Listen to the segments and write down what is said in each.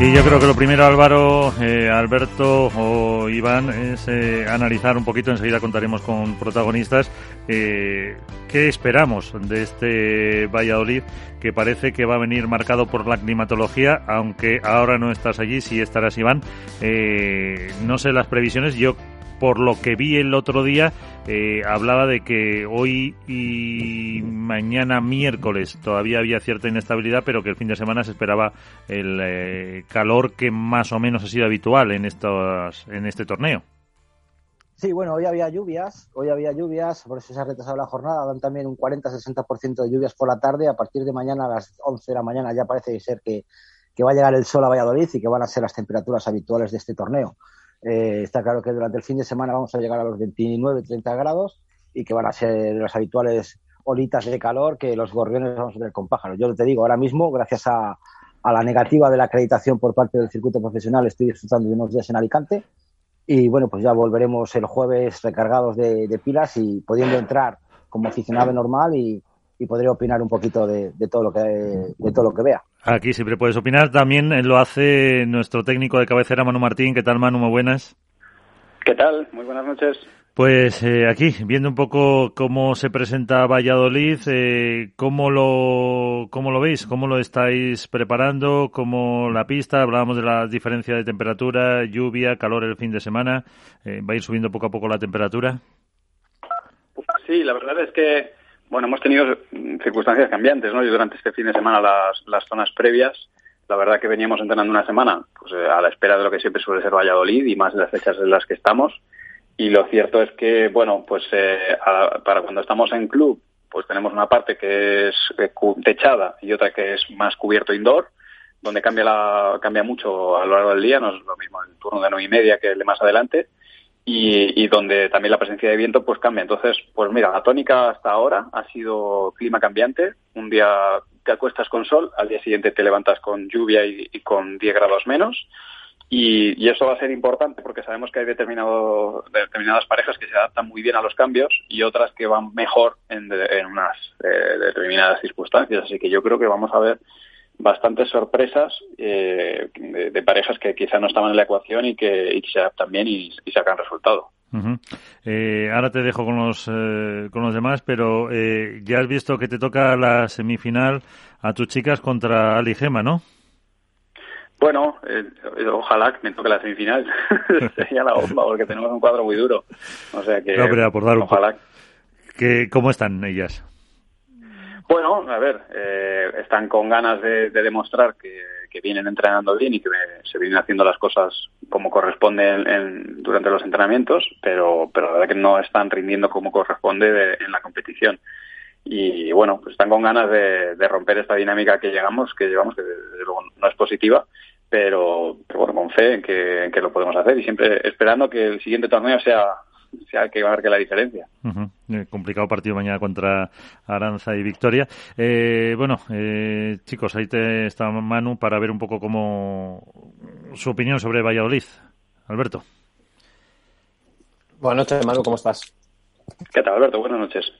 Y yo creo que lo primero, Álvaro, eh, Alberto o Iván, es eh, analizar un poquito, enseguida contaremos con protagonistas, eh, qué esperamos de este Valladolid, que parece que va a venir marcado por la climatología, aunque ahora no estás allí, si estarás Iván. no sé las previsiones, yo por lo que vi el otro día, eh, hablaba de que hoy y mañana miércoles todavía había cierta inestabilidad, pero que el fin de semana se esperaba el eh, calor que más o menos ha sido habitual en, estos, en este torneo. Sí, bueno, hoy había lluvias, hoy había lluvias, por eso se ha retrasado la jornada, dan también un 40-60% de lluvias por la tarde, a partir de mañana a las 11 de la mañana ya parece ser que, que va a llegar el sol a Valladolid y que van a ser las temperaturas habituales de este torneo. Eh, está claro que durante el fin de semana vamos a llegar a los 29, 30 grados y que van a ser las habituales olitas de calor que los gorriones vamos a tener con pájaros. Yo te digo, ahora mismo, gracias a, la negativa de la acreditación por parte del circuito profesional, estoy disfrutando de unos días en Alicante y bueno, pues ya volveremos el jueves recargados de, pilas y pudiendo entrar como aficionado normal y, podré opinar un poquito de, todo lo que de todo lo que vea. Aquí siempre puedes opinar. También lo hace nuestro técnico de cabecera, Manu Martín. ¿Qué tal, Manu? Muy buenas. ¿Qué tal? Muy buenas noches. Pues eh, aquí, viendo un poco cómo se presenta Valladolid, eh, ¿cómo, lo, ¿cómo lo veis? ¿Cómo lo estáis preparando? ¿Cómo la pista? Hablábamos de la diferencia de temperatura, lluvia, calor el fin de semana. Eh, ¿Va a ir subiendo poco a poco la temperatura? Sí, la verdad es que bueno, hemos tenido circunstancias cambiantes, ¿no? Y durante este fin de semana las, las zonas previas, la verdad que veníamos entrenando una semana pues, eh, a la espera de lo que siempre suele ser Valladolid y más de las fechas en las que estamos. Y lo cierto es que, bueno, pues eh, para cuando estamos en club, pues tenemos una parte que es eh, techada y otra que es más cubierto indoor, donde cambia, la, cambia mucho a lo largo del día, no es lo mismo el turno de nueve y media que el de más adelante y, donde también la presencia de viento pues cambia. Entonces, pues mira, la tónica hasta ahora ha sido clima cambiante. Un día te acuestas con sol, al día siguiente te levantas con lluvia y, con 10 grados menos. Y, eso va a ser importante porque sabemos que hay determinado, determinadas parejas que se adaptan muy bien a los cambios y otras que van mejor en, en unas eh, determinadas circunstancias. Así que yo creo que vamos a ver bastantes sorpresas eh, de, parejas que quizá no estaban en la ecuación y que, se adaptan bien y, sacan resultado. Eh, ahora te dejo con los eh, con los demás, pero ya has visto que te toca la semifinal a tus chicas contra Ali Gema, ¿no? Bueno, ojalá que me toque la semifinal. Sería la bomba porque tenemos un cuadro muy duro. O sea que. por dar ojalá. Que, ¿Cómo están ellas? Bueno, a ver, eh, están con ganas de, demostrar que, vienen entrenando bien y que se vienen haciendo las cosas como corresponde durante los entrenamientos, pero, pero la verdad que no están rindiendo como corresponde en la competición. Y bueno, pues están con ganas de, romper esta dinámica que llegamos, que llevamos, que desde luego no es positiva, pero, bueno, con fe en que, en que lo podemos hacer y siempre esperando que el siguiente torneo sea sea que marque la diferencia. Eh, complicado partido mañana contra Aranza y Victoria. Eh, bueno, eh, chicos, ahí te está Manu para ver un poco cómo su opinión sobre Valladolid. Alberto. Buenas noches, Manu, ¿cómo estás? ¿Qué tal, Alberto? Buenas noches.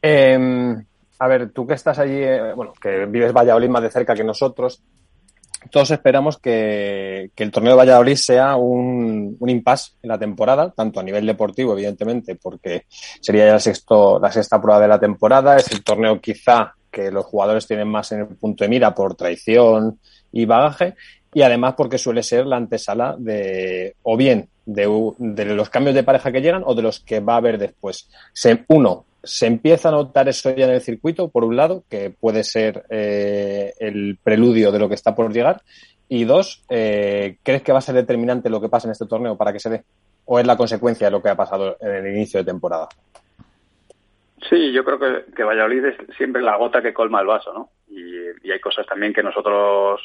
Em, a ver, tú que estás allí, bueno, que vives Valladolid más de cerca que nosotros, todos esperamos que, el torneo de Valladolid sea un, un impasse en la temporada, tanto a nivel deportivo, evidentemente, porque sería ya sexto, la sexta prueba de la temporada. Es el torneo quizá que los jugadores tienen más en el punto de mira por traición y bagaje, y además porque suele ser la antesala de, o bien de, de los cambios de pareja que llegan o de los que va a haber después. Se, uno, se empieza a notar eso ya en el circuito, por un lado, que puede ser eh, el preludio de lo que está por llegar. Y dos, eh, ¿crees que va a ser determinante lo que pasa en este torneo para que se dé? ¿O es la consecuencia de lo que ha pasado en el inicio de temporada? Sí, yo creo que, que Valladolid es siempre la gota que colma el vaso, ¿no? Y, hay cosas también que nosotros,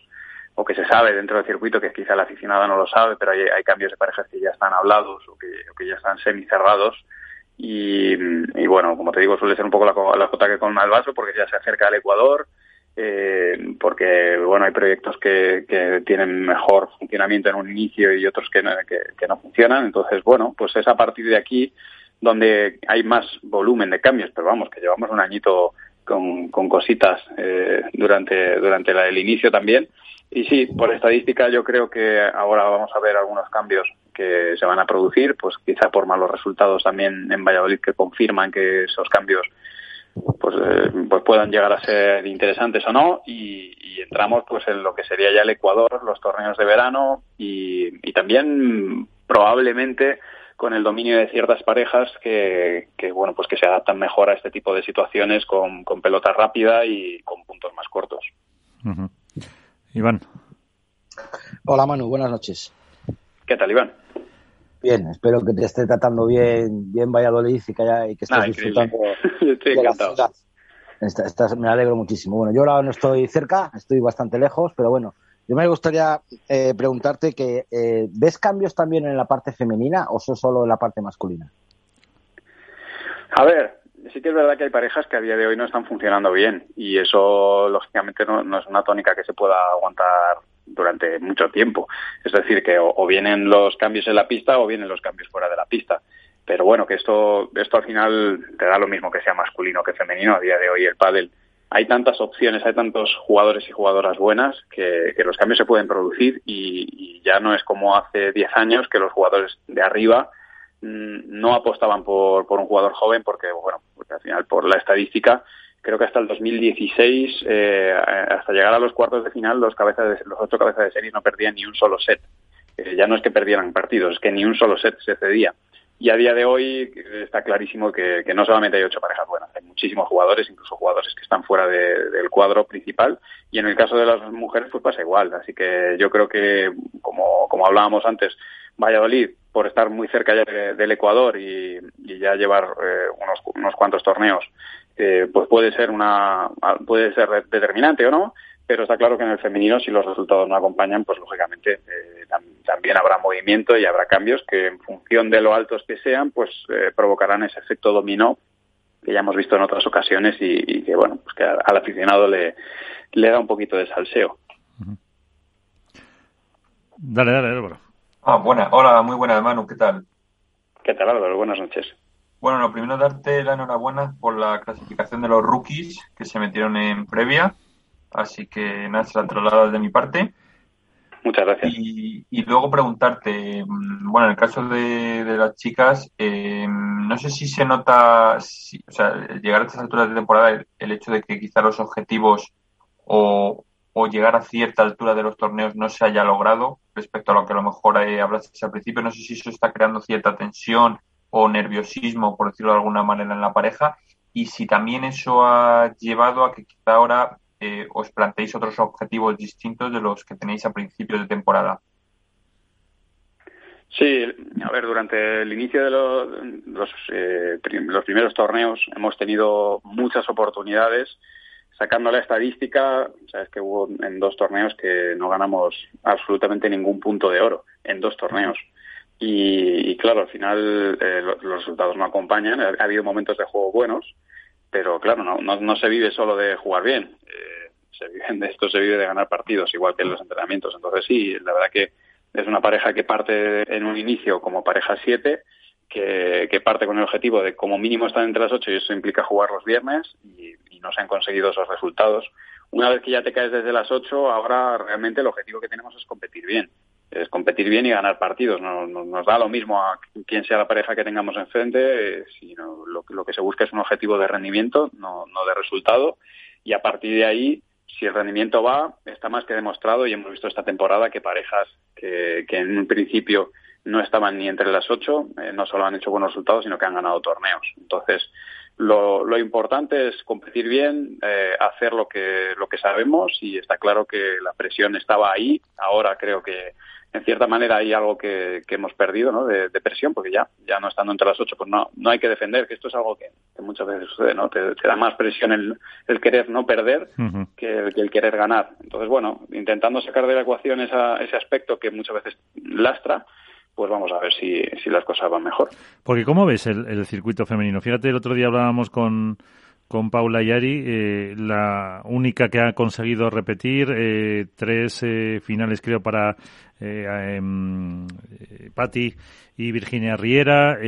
o que se sabe dentro del circuito, que quizá el aficionado no lo sabe, pero hay, cambios de parejas que ya están hablados o que, o que ya están semi cerrados y, bueno, como te digo, suele ser un poco la, la cota que colma el vaso porque ya se acerca al Ecuador, eh, porque bueno hay proyectos que, que, tienen mejor funcionamiento en un inicio y otros que no, que, no funcionan. Entonces bueno pues es a partir de aquí donde hay más volumen de cambios pero vamos que llevamos un añito con, con cositas eh, durante durante el inicio también y sí por estadística yo creo que ahora vamos a ver algunos cambios que se van a producir pues quizá por malos resultados también en Valladolid que confirman que esos cambios pues, eh, pues puedan llegar a ser interesantes o no y, entramos pues en lo que sería ya el Ecuador, los torneos de verano y, también probablemente con el dominio de ciertas parejas que, bueno pues que se adaptan mejor a este tipo de situaciones con, pelota rápida y con puntos más cortos. Iván. Hola Manu, buenas noches. ¿Qué tal Iván? Bien, espero que te esté tratando bien, bien Valladolid y que, haya, y que estés disfrutando Estoy encantado. me alegro muchísimo. Bueno, yo ahora no estoy cerca, estoy bastante lejos, pero bueno, yo me gustaría eh, preguntarte que eh, ¿ves cambios también en la parte femenina o solo en la parte masculina? A ver, sí que es verdad que hay parejas que a día de hoy no están funcionando bien y eso lógicamente no es una tónica que se pueda aguantar durante mucho tiempo. Es decir, que o, vienen los cambios en la pista o vienen los cambios fuera de la pista. Pero bueno, que esto, esto al final te da lo mismo que sea masculino que femenino a día de hoy el pádel. Hay tantas opciones, hay tantos jugadores y jugadoras buenas que, los cambios se pueden producir y, ya no es como hace 10 años que los jugadores de arriba no apostaban por, por un jugador joven porque, bueno, porque al final por la estadística creo que hasta el 2016, eh, hasta llegar a los cuartos de final, los, cabezas de, los ocho cabezas de serie no perdían ni un solo set. Eh, ya no es que perdieran partidos, es que ni un solo set se cedía. Y a día de hoy está clarísimo que, no solamente hay ocho parejas buenas, hay muchísimos jugadores, incluso jugadores que están fuera del cuadro principal. Y en el caso de las mujeres, pues pasa igual. Así que yo creo que, como, como hablábamos antes, Valladolid, por estar muy cerca ya del Ecuador y, ya llevar eh, unos, unos cuantos torneos pues puede ser una puede ser determinante o no pero está claro que en el femenino si los resultados no acompañan pues lógicamente eh, también habrá movimiento y habrá cambios que en función de lo altos que sean pues eh, provocarán ese efecto dominó que ya hemos visto en otras ocasiones y, que bueno pues que al aficionado le, le da un poquito de salseo. Dale dale Álvaro ah buena hola muy buena Manu qué tal qué tal Álvaro buenas noches bueno, lo primero darte la enhorabuena por la clasificación de los rookies que se metieron en previa. Así que nada, se la de mi parte. Muchas gracias. Y, luego preguntarte, mm, bueno, en el caso de, las chicas, eh, no sé si se nota, o sea, llegar a estas alturas de temporada, el, hecho de que quizá los objetivos o, llegar a cierta altura de los torneos no se haya logrado respecto a lo que a lo mejor eh, hablaste al principio. No sé si eso está creando cierta tensión o nerviosismo, por decirlo de alguna manera, en la pareja y si también eso ha llevado a que quizá ahora eh, os planteéis otros objetivos distintos de los que tenéis a principios de temporada. Sí, a ver, durante el inicio de los, eh, los primeros torneos hemos tenido muchas oportunidades. Sacando la estadística, sabes que hubo en dos torneos que no ganamos absolutamente ningún punto de oro, en dos torneos. Y, claro, al final eh, los, resultados no acompañan. Ha, habido momentos de juego buenos, pero claro, no, no, se vive solo de jugar bien. Eh, se vive de esto se vive de ganar partidos, igual que en los entrenamientos. Entonces sí, la verdad que es una pareja que parte en un inicio como pareja 7, que, que, parte con el objetivo de como mínimo estar entre las 8 y eso implica jugar los viernes y, no se han conseguido esos resultados. Una vez que ya te caes desde las 8, ahora realmente el objetivo que tenemos es competir bien es competir bien y ganar partidos. No, nos da lo mismo a quién sea la pareja que tengamos enfrente, eh, sino lo, lo, que se busca es un objetivo de rendimiento, no, no de resultado. Y a partir de ahí, si el rendimiento va, está más que demostrado y hemos visto esta temporada que parejas que, que en un principio no estaban ni entre las ocho, eh, no solo han hecho buenos resultados, sino que han ganado torneos. Entonces, lo, lo importante es competir bien, eh, hacer lo que, lo que sabemos y está claro que la presión estaba ahí. Ahora creo que en cierta manera hay algo que, hemos perdido ¿no? de, presión, porque ya, ya no estando entre las ocho, pues no, no hay que defender, que esto es algo que, muchas veces sucede, ¿no? Te, da más presión el, el querer no perder que, el, el, querer ganar. Entonces, bueno, intentando sacar de la ecuación esa, ese aspecto que muchas veces lastra, pues vamos a ver si, si las cosas van mejor. Porque ¿cómo ves el, el circuito femenino? Fíjate, el otro día hablábamos con, con Paula Yari, eh, la única que ha conseguido repetir eh, tres eh, finales, creo, para eh, em, Patti y Virginia Riera,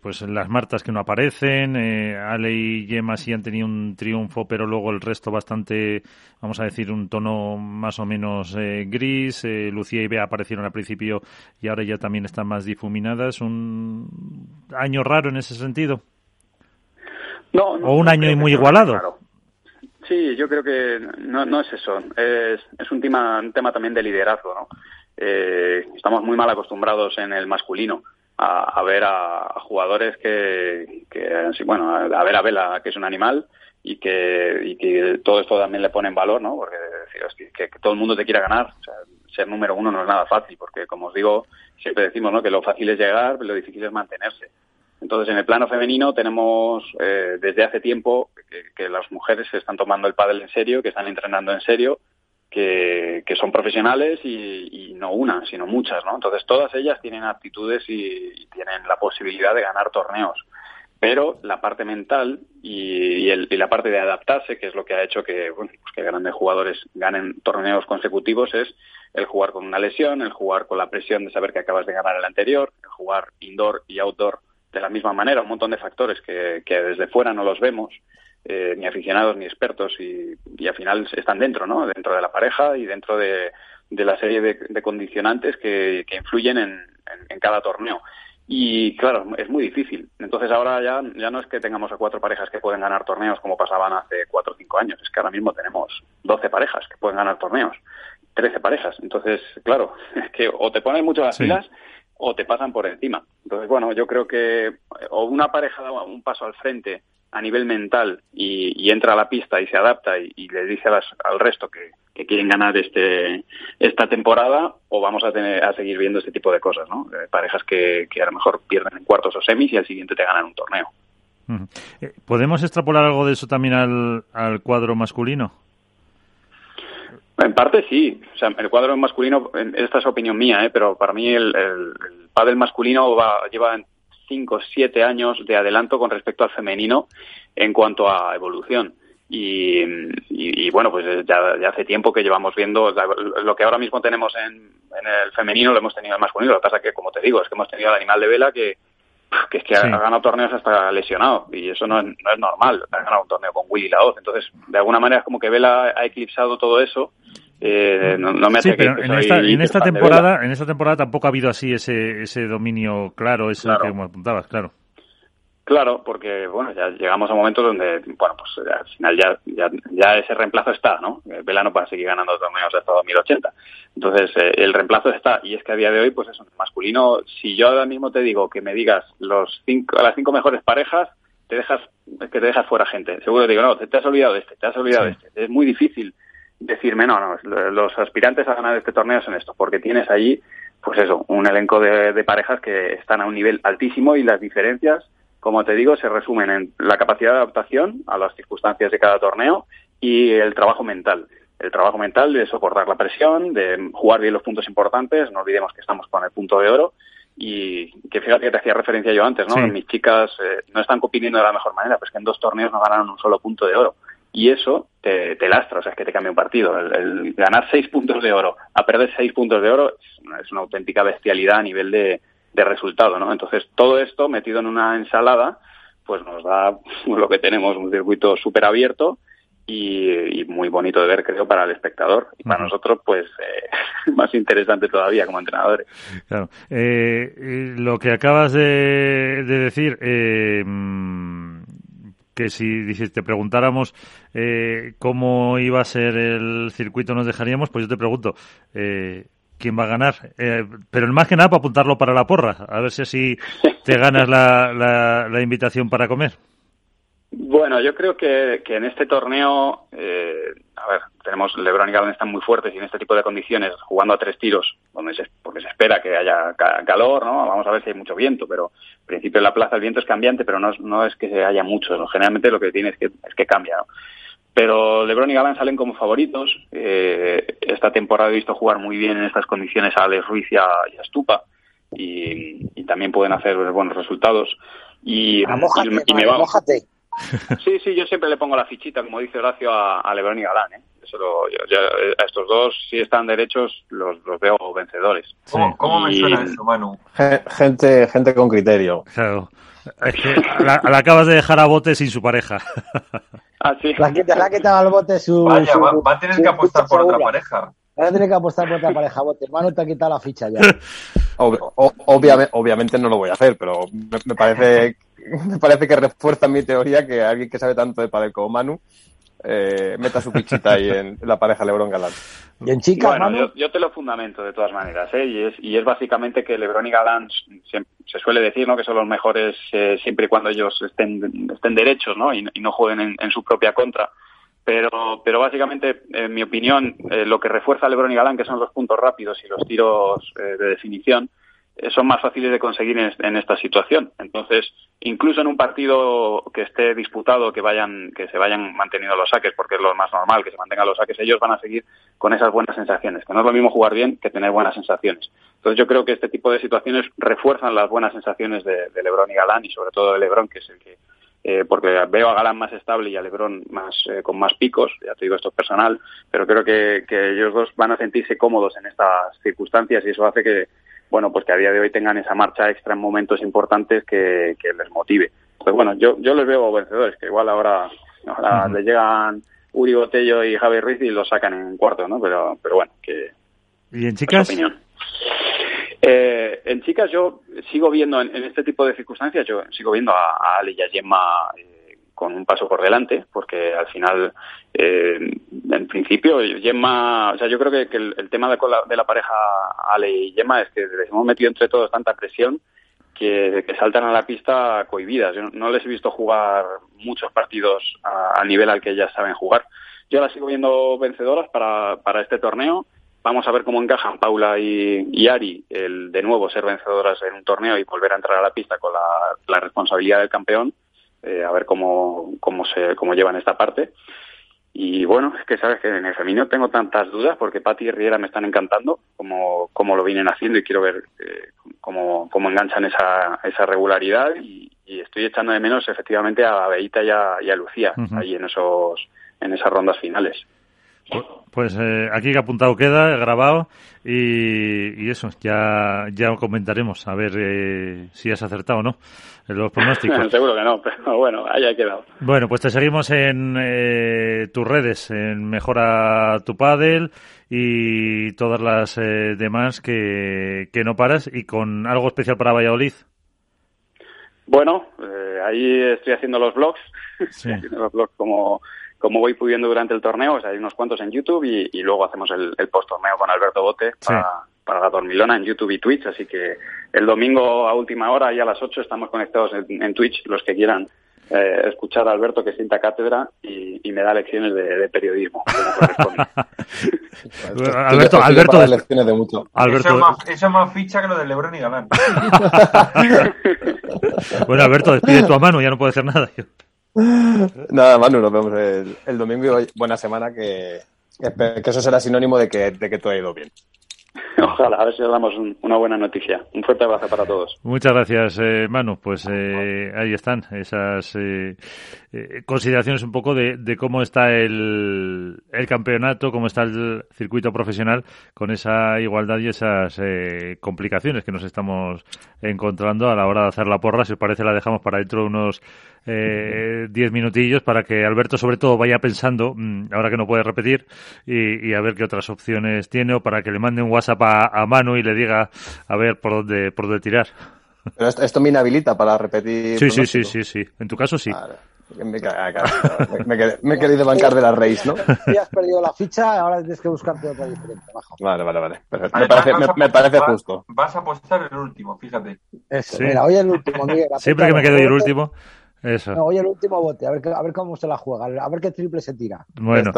pues las Martas que no aparecen, Ale y Gemma sí han tenido un triunfo, pero luego el resto bastante, vamos a decir, un tono más o menos gris. Lucía y Bea aparecieron al principio y ahora ya también están más difuminadas. Un año raro en ese sentido. No, o un año y muy igualado. Sí, yo creo que no, no es eso. Es, es un, tema, un tema también de liderazgo. ¿no? Eh, estamos muy mal acostumbrados en el masculino a, a ver a, jugadores que, que, bueno, a, ver a Vela, que es un animal, y que, y que todo esto también le pone en valor, ¿no? Porque decir, que, que, todo el mundo te quiera ganar. O sea, ser número uno no es nada fácil, porque como os digo, siempre decimos, ¿no? Que lo fácil es llegar, lo difícil es mantenerse. Entonces, en el plano femenino tenemos eh, desde hace tiempo que, las mujeres se están tomando el pádel en serio, que están entrenando en serio, que, son profesionales y, no una, sino muchas, ¿no? Entonces, todas ellas tienen aptitudes y, tienen la posibilidad de ganar torneos. Pero la parte mental y, la parte de adaptarse, que es lo que ha hecho que, bueno, pues que grandes jugadores ganen torneos consecutivos, es el jugar con una lesión, el jugar con la presión de saber que acabas de ganar el anterior, el jugar indoor y outdoor de la misma manera, un montón de factores que, que desde fuera no los vemos, eh, ni aficionados ni expertos, y, y, al final están dentro, ¿no? Dentro de la pareja y dentro de, de la serie de, condicionantes que, que influyen en, en, cada torneo. Y claro, es muy difícil. Entonces ahora ya, ya no es que tengamos a cuatro parejas que pueden ganar torneos como pasaban hace cuatro o cinco años, es que ahora mismo tenemos doce parejas que pueden ganar torneos, trece parejas. Entonces, claro, es que o te pones mucho las pilas o te pasan por encima. Entonces, bueno, yo creo que o una pareja da un paso al frente a nivel mental y, entra a la pista y se adapta y, le dice al resto que, quieren ganar este esta temporada o vamos a tener a seguir viendo este tipo de cosas, ¿no? Eh, parejas que, a lo mejor pierden en cuartos o semis y al siguiente te ganan un torneo. Eh, ¿Podemos extrapolar algo de eso también al, al cuadro masculino? En parte sí. O sea, el cuadro masculino, esta es opinión mía, ¿eh? pero para mí el, el, el pádel masculino va, lleva 5 o 7 años de adelanto con respecto al femenino en cuanto a evolución. Y, y, bueno, pues ya, ya, hace tiempo que llevamos viendo lo que ahora mismo tenemos en, en, el femenino lo hemos tenido en el masculino. Lo que pasa que, como te digo, es que hemos tenido al animal de vela que, que es que ha, ganado torneos hasta lesionado y eso no es, no es normal. Ha ganado un torneo con Willy Laoz. Entonces, de alguna manera es como que Vela ha eclipsado todo eso eh, no, me sí, pero en esta, en esta temporada, en esta temporada tampoco ha habido así ese, ese dominio claro, ese que me apuntabas, claro. Claro, porque bueno, ya llegamos a momentos donde, bueno, pues al final ya, ya, ya ese reemplazo está, ¿no? Eh, Vela no seguir ganando torneos hasta 2080. Entonces, eh, el reemplazo está, y es que a día de hoy, pues eso, masculino, si yo ahora mismo te digo que me digas los cinco, las cinco mejores parejas, te dejas, que te dejas fuera gente. Seguro te digo, no, te, has olvidado de este, te has olvidado de este. Es muy difícil decirme, no, no, los aspirantes a ganar este torneo son estos, porque tienes allí, pues eso, un elenco de, parejas que están a un nivel altísimo y las diferencias, como te digo, se resumen en la capacidad de adaptación a las circunstancias de cada torneo y el trabajo mental. El trabajo mental de soportar la presión, de jugar bien los puntos importantes, no olvidemos que estamos con el punto de oro y que fíjate que te hacía referencia yo antes, ¿no? Mis chicas eh, no están compitiendo de la mejor manera, pues que en dos torneos no ganaron un solo punto de oro y eso te, te, lastra, o sea, es que te cambia un partido. El, ganar seis puntos de oro a perder seis puntos de oro es, una auténtica bestialidad a nivel de, de, resultado, ¿no? Entonces, todo esto metido en una ensalada, pues nos da lo que tenemos, un circuito súper abierto y, muy bonito de ver, creo, para el espectador. Y para nosotros, pues, eh, más interesante todavía como entrenadores. Claro. Eh, lo que acabas de, de decir, eh, que si, te preguntáramos eh, cómo iba a ser el circuito nos dejaríamos, pues yo te pregunto, eh, ¿quién va a ganar? Eh, pero más que nada para apuntarlo para la porra, a ver si así te ganas la, la, invitación para comer. Bueno, yo creo que, que en este torneo, eh, a ver, tenemos LeBron y Galán están muy fuertes y en este tipo de condiciones, jugando a tres tiros, donde se, porque se espera que haya calor, ¿no? Vamos a ver si hay mucho viento, pero en principio en la plaza el viento es cambiante, pero no, no es que haya mucho, generalmente lo que tiene es que, es que cambia, ¿no? Pero LeBron y Galán salen como favoritos. Eh, esta temporada he visto jugar muy bien en estas condiciones a Alex Ruiz y a, Stupa. y, también pueden hacer buenos resultados. Y, y, me va. Sí, sí, yo siempre le pongo la fichita, como dice Horacio, a, a Lebron y Galán. ¿eh? a estos dos, si están derechos, los, los veo vencedores. ¿Cómo, me suena eso, Manu? Gente, gente con criterio. Claro. Es que la, acabas de dejar a bote sin su pareja. Ah, sí. La que ha quitado al bote su. Vaya, va, a tener que apostar por otra pareja. Va a tener que apostar por otra pareja, bote. Manu te ha quitado la ficha ya. obviamente, obviamente no lo voy a hacer, pero me, parece me parece que refuerza mi teoría que alguien que sabe tanto de padel como Manu eh, meta su pichita ahí en, la pareja Lebron Galán. Y en chicas, bueno, yo, te lo fundamento de todas maneras, ¿eh? y, es, y es básicamente que Lebron y Galán se, suele decir ¿no? que son los mejores eh, siempre y cuando ellos estén, estén derechos ¿no? Y, no jueguen en, su propia contra. Pero, pero básicamente, en mi opinión, eh, lo que refuerza a Lebron y Galán, que son los puntos rápidos y los tiros de definición, eh, son más fáciles de conseguir en, esta situación. Entonces, incluso en un partido que esté disputado, que vayan, que se vayan manteniendo los saques, porque es lo más normal, que se mantengan los saques, ellos van a seguir con esas buenas sensaciones, que no es lo mismo jugar bien que tener buenas sensaciones. Entonces, yo creo que este tipo de situaciones refuerzan las buenas sensaciones de, Lebron y Galán, y sobre todo de Lebron, que es el que eh, porque veo a Galán más estable y a Lebron más eh, con más picos, ya te digo esto es personal, pero creo que ellos dos van a sentirse cómodos en estas circunstancias y eso hace que, bueno, pues que a día de hoy tengan esa marcha extra en momentos importantes que, les motive. Pues bueno, yo, yo les veo vencedores, que igual ahora, ahora les llegan Uri Botello y Javi Ruiz y los sacan en cuarto, ¿no? Pero, pero bueno, que... ¿Y en chicas? Eh, en chicas yo sigo viendo, en, este tipo de circunstancias, yo sigo viendo a, a Ali y a Gemma con un paso por delante, porque al final, eh, en principio, Gemma, o sea, yo creo que, el, tema de, la, de la pareja Ale y Gemma es que les hemos metido entre todos tanta presión que, saltan a la pista cohibidas. Yo no, les he visto jugar muchos partidos al nivel al que ellas saben jugar. Yo las sigo viendo vencedoras para, para este torneo. Vamos a ver cómo encajan Paula y, Ari, el de nuevo ser vencedoras en un torneo y volver a entrar a la pista con la responsabilidad del campeón eh, a ver cómo, cómo, se, cómo llevan esta parte. Y bueno, es que sabes que en el femenino tengo tantas dudas porque Patti y Riera me están encantando, como, como lo vienen haciendo y quiero ver eh, cómo, cómo, enganchan esa, esa regularidad y, estoy echando de menos efectivamente a Beita y a, y a Lucía ahí en esos en esas rondas finales. Pues eh, aquí que apuntado queda, grabado, y, eso, ya, ya comentaremos a ver eh, si has acertado o no los pronósticos. Seguro que no, pero bueno, ahí ha quedado. Bueno, pues te seguimos en eh, tus redes, en Mejora tu Padel y todas las demás que, que no paras, y con algo especial para Valladolid. Bueno, ahí estoy haciendo los blogs, sí. los blogs como como voy pudiendo durante el torneo, o sea, hay unos cuantos en YouTube y, luego hacemos el, post-torneo con Alberto Bote para, para, la Dormilona en YouTube y Twitch, así que el domingo a última hora y a las 8 estamos conectados en, Twitch, los que quieran eh, escuchar a Alberto que sienta cátedra y, me da lecciones de, periodismo. Alberto, Alberto, lecciones de mucho. Alberto. Eso, es más, eso es más ficha que lo de Lebron y Galán. bueno, Alberto, despide tu a mano, ya no puede hacer nada. Nada, Manu, nos vemos el, domingo y buena semana, que, que eso será sinónimo de que, de que todo ha ido bien. Ojalá, a ver si damos una buena noticia. Un fuerte abrazo para todos. Muchas gracias, eh, Manu. Pues eh, ahí están esas eh, consideraciones un poco de, cómo está el, el, campeonato, cómo está el circuito profesional con esa igualdad y esas complicaciones que nos estamos encontrando a la hora de hacer la porra. Si os parece, la dejamos para dentro de unos diez minutillos para que Alberto, sobre todo, vaya pensando, mm, ahora que no puede repetir, y, y a ver qué otras opciones tiene o para que le mande un WhatsApp a, Manu y le diga a ver por dónde, por dónde tirar. Pero esto, me inhabilita para repetir. Sí, sí, sí, sí, sí. En tu caso sí. Me, he querido bancar de la raíz, ¿no? Ya has perdido la ficha, ahora tienes que buscarte otra diferente. Vale, vale, vale. me parece, justo. Vas a apostar el último, fíjate. Mira, hoy el último. Siempre que me quedo yo el último. Eso. No, el último bote, a ver, a ver cómo se la juega, a ver qué triple se tira. Bueno.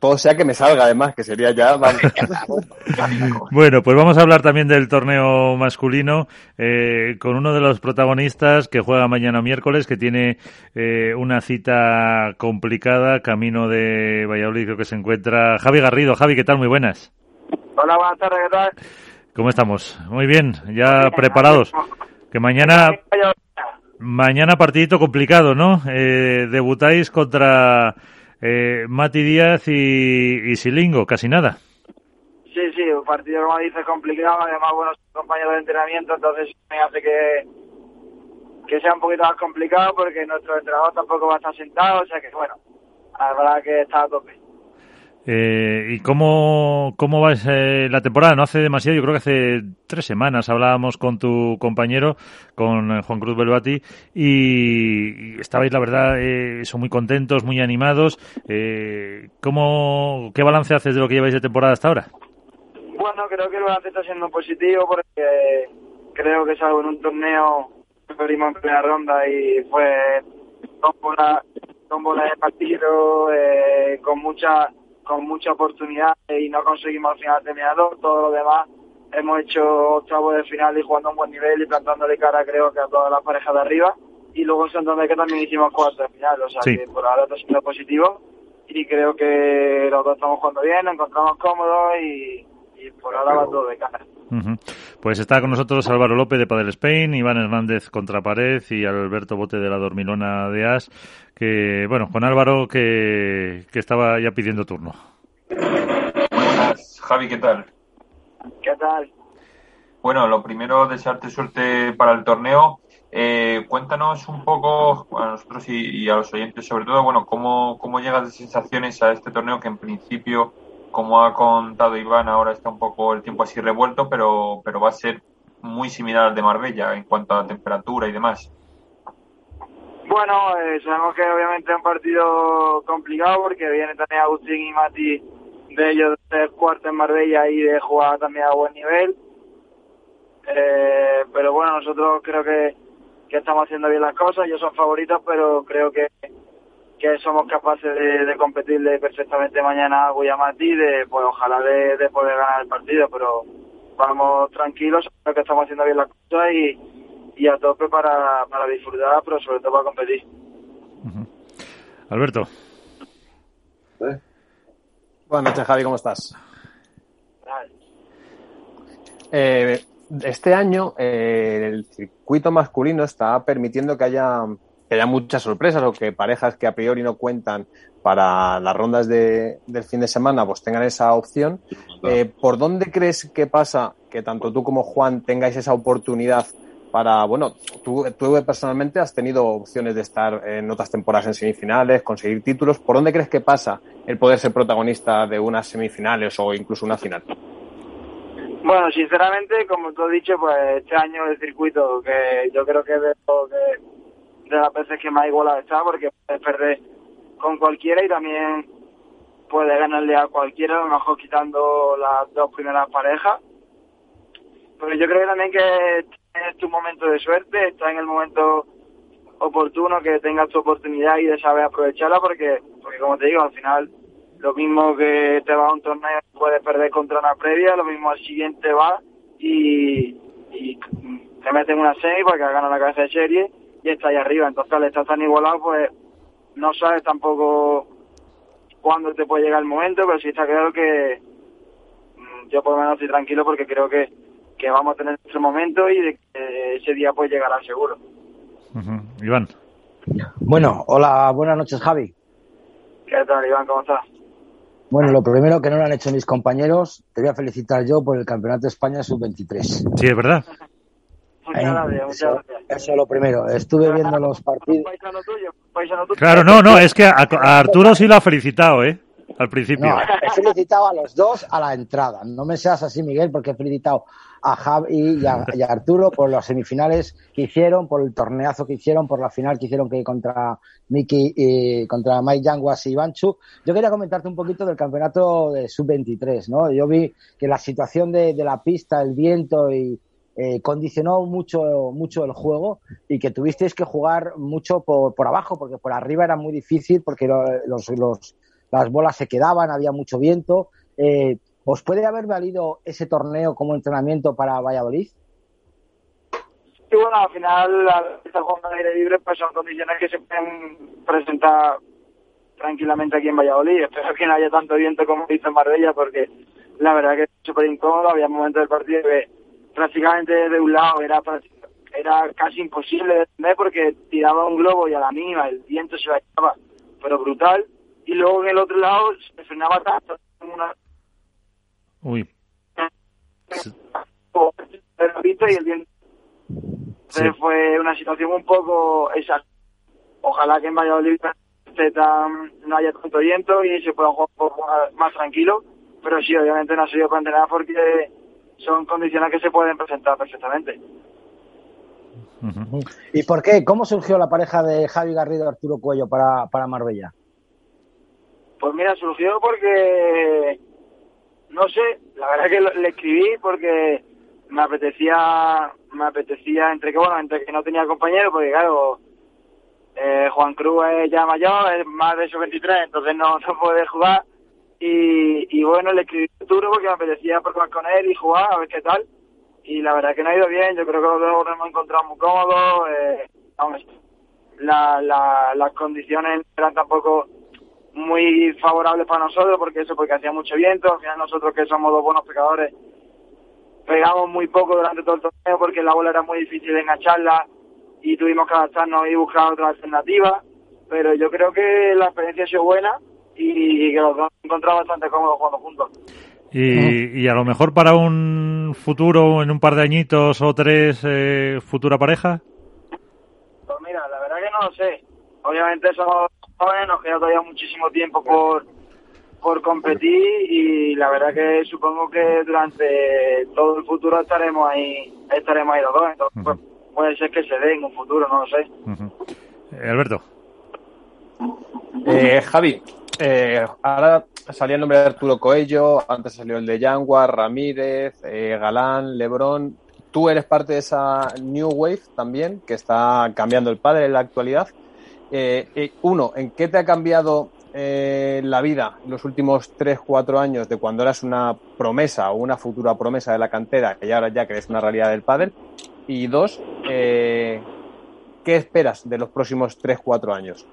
todo sea que me salga, además, que sería ya. bueno, pues vamos a hablar también del torneo masculino eh, con uno de los protagonistas que juega mañana miércoles, que tiene eh, una cita complicada, camino de Valladolid, creo que se encuentra Javi Garrido. Javi, ¿qué tal? Muy buenas. Hola, buenas tardes, ¿qué tal? ¿Cómo estamos? Muy bien, ya preparados. Que mañana mañana partidito complicado, ¿no? Eh, debutáis contra eh, Mati Díaz y, Silingo, casi nada. Sí, sí, un partido, como dices, complicado, además buenos compañeros de entrenamiento, entonces me hace que, que sea un poquito más complicado porque nuestro entrenador tampoco va a estar sentado, o sea que bueno, la verdad que está a tope. Eh, ¿Y cómo, cómo va eh, la temporada? No hace demasiado, yo creo que hace tres semanas hablábamos con tu compañero, con eh, Juan Cruz Belvati, y, estabais, la verdad, eh, son muy contentos, muy animados. Eh, ¿cómo, ¿Qué balance haces de lo que lleváis de temporada hasta ahora? Bueno, creo que el balance está siendo positivo porque creo que salgo en un torneo perdimos en primera ronda y fue dos bolas de partido, eh, con mucha con mucha oportunidad y no conseguimos al final terminador. Todo lo demás hemos hecho octavo de final y jugando a un buen nivel y plantándole cara creo que a todas las parejas de arriba. Y luego en Santander que también hicimos cuatro de final, o sea Sí. que por ahora está siendo positivo y creo que los dos estamos jugando bien, nos encontramos cómodos y, y por ahora va todo de cara. Pues está con nosotros Álvaro López de Padel Spain, Iván Hernández contra Pared y Alberto Bote de la Dormilona de As, que, bueno, con Álvaro que, que estaba ya pidiendo turno. Buenas, Javi, ¿qué tal? ¿Qué tal? Bueno, lo primero, desearte suerte para el torneo. Eh, cuéntanos un poco a nosotros y, y a los oyentes, sobre todo, bueno, cómo, cómo llegas de sensaciones a este torneo que en principio, como ha contado Iván, ahora está un poco el tiempo así revuelto, pero, pero va a ser muy similar al de Marbella en cuanto a temperatura y demás. Bueno, eh, sabemos que obviamente es un partido complicado porque viene también Agustín y Mati de ellos de cuarto en Marbella y de jugar también a buen nivel. Eh, pero bueno, nosotros creo que, que estamos haciendo bien las cosas, ellos son favoritos, pero creo que, que somos capaces de, de competirle perfectamente mañana a Guayamati, de pues ojalá de, de poder ganar el partido, pero vamos tranquilos, creo que estamos haciendo bien las cosas y, y a tope para, para disfrutar, pero sobre todo para competir. Alberto. Buenas noches, Javi, ¿cómo estás? Eh, este año eh, el circuito masculino está permitiendo que haya, que haya muchas sorpresas o que parejas que a priori no cuentan para las rondas de, del fin de semana pues tengan esa opción. Eh, ¿Por dónde crees que pasa que tanto tú como Juan tengáis esa oportunidad para, bueno, tú, tú personalmente has tenido opciones de estar en otras temporadas en semifinales, conseguir títulos. ¿Por dónde crees que pasa el poder ser protagonista de unas semifinales o incluso una final? Bueno, sinceramente, como tú has dicho, pues este año el circuito, que yo creo que es de, lo que- de las veces que más igualado está, porque puedes perder con cualquiera y también puedes ganarle a cualquiera, a lo mejor quitando las dos primeras parejas. Pero yo creo también que es tu momento de suerte, está en el momento oportuno que tengas tu oportunidad y de saber aprovecharla, porque, porque como te digo, al final lo mismo que te va a un torneo puedes perder contra una previa, lo mismo al siguiente va y, y te meten una semi porque has ganado la cabeza de serie y está ahí arriba. Entonces al estar tan igualado, pues no sabes tampoco cuándo te puede llegar el momento, pero sí está claro que mm, yo por lo menos estoy tranquilo porque creo que, que vamos a tener nuestro momento y de que ese día pues llegará seguro. Iván. Bueno, hola, buenas noches, Javi. ¿Qué tal, Iván? ¿Cómo estás? Bueno, lo primero que no lo han hecho mis compañeros, te voy a felicitar yo por el Campeonato de España Sub-23. Sí, es verdad. Muchas gracias, muchas eso, gracias. eso es lo primero. Estuve viendo los ¿Un partidos. paisano tuyo? ¿Un paisano tuyo? Claro, no, no, es que a, a Arturo sí lo ha felicitado, ¿eh? Al principio. No, he felicitado a los dos a la entrada. No me seas así, Miguel, porque he felicitado a Javi y a, y a Arturo por las semifinales que hicieron, por el torneazo que hicieron, por la final que hicieron que contra Miki y contra Mike Yanguas y Banchu. Yo quería comentarte un poquito del campeonato de sub-23, ¿no? Yo vi que la situación de, de la pista, el viento y eh, condicionó mucho, mucho el juego y que tuvisteis que jugar mucho por, por abajo, porque por arriba era muy difícil, porque lo- los, los, las bolas se quedaban, había mucho viento. Eh, ¿Os puede haber valido ese torneo como entrenamiento para Valladolid? Y bueno, al final, al estar jugando aire libre, pues son condiciones que se pueden presentar tranquilamente aquí en Valladolid. Espero que no haya tanto viento como hizo en Marbella, porque la verdad que súper incómodo, había momentos del partido que prácticamente de un lado era era casi imposible de defender porque tiraba un globo y a la mínima el viento se la echaba, pero brutal, y luego en el otro lado se frenaba tanto una... Uy. y el viento. Fue una situación un poco esa. Ojalá que en Valladolid no haya tanto viento y se pueda jugar un poco más, tranquilo, pero sí, obviamente no ha sido para porque son condiciones que se pueden presentar perfectamente. ¿Y por qué? ¿Cómo surgió la pareja de Javi Garrido y Arturo Cuello para, para Marbella? Pues mira, surgió porque, no sé, la verdad que le escribí porque me apetecía, me apetecía entre que, bueno, entre que no tenía compañero, porque claro, eh, Juan Cruz es ya mayor, es más de esos 23, entonces no, no puede jugar. Y, y bueno, le escribí Arturo porque me apetecía probar con él y jugar, a ver qué tal. Y la verdad que no ha ido bien, yo creo que los dos hemos encontrado muy cómodos. Eh, la, la, las condiciones eran tampoco muy favorables para nosotros, porque eso, porque hacía mucho viento. Al final, nosotros que somos dos buenos pecadores, pegamos muy poco durante todo el torneo porque la bola era muy difícil de engancharla y tuvimos que adaptarnos y buscar otra alternativa. Pero yo creo que la experiencia ha sido buena y que los dos hemos encontrado bastante cómodos jugando juntos. Y, y, a lo mejor para un futuro, en un par de añitos o tres, eh, futura pareja. Pues mira, la verdad que no lo sé. Obviamente somos jóvenes, nos queda todavía muchísimo tiempo por, por competir y la verdad que supongo que durante todo el futuro estaremos ahí, estaremos ahí los dos. Entonces, pues, puede ser que se dé en un futuro, no lo sé. Eh, Alberto. Eh, Javi, eh, ahora salía el nombre de Arturo Coello, antes salió el de Yanguar, Ramírez, Galán, Lebrón. Tú eres parte de esa New Wave también, que está cambiando el padre en la actualidad. uno, ¿en qué te ha cambiado la vida los últimos 3, 4 años de cuando eras una promesa o una futura promesa de la cantera y ahora ya que eres una realidad del pádel? Y dos, eh, ¿qué esperas de los próximos 3-4 años?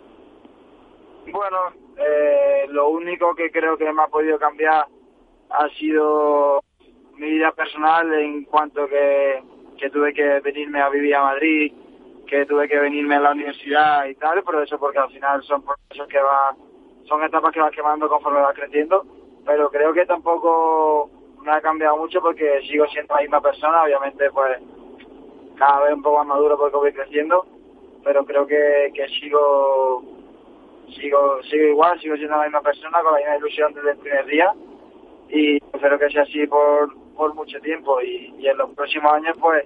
Bueno, eh, lo único que creo que me ha podido cambiar ha sido mi vida personal en cuanto que, tuve que venirme a vivir a Madrid, que tuve que venirme a la universidad y tal, pero eso porque al final son procesos que va, son etapas que vas quemando conforme vas creciendo, pero creo que tampoco me ha cambiado mucho porque sigo siendo la misma persona, obviamente pues cada vez un poco más maduro porque voy creciendo, pero creo que sigo, sigo, sigo igual, sigo siendo la misma persona con la misma ilusión desde el primer día. Y espero que sea así por, por mucho tiempo. Y, en los próximos años pues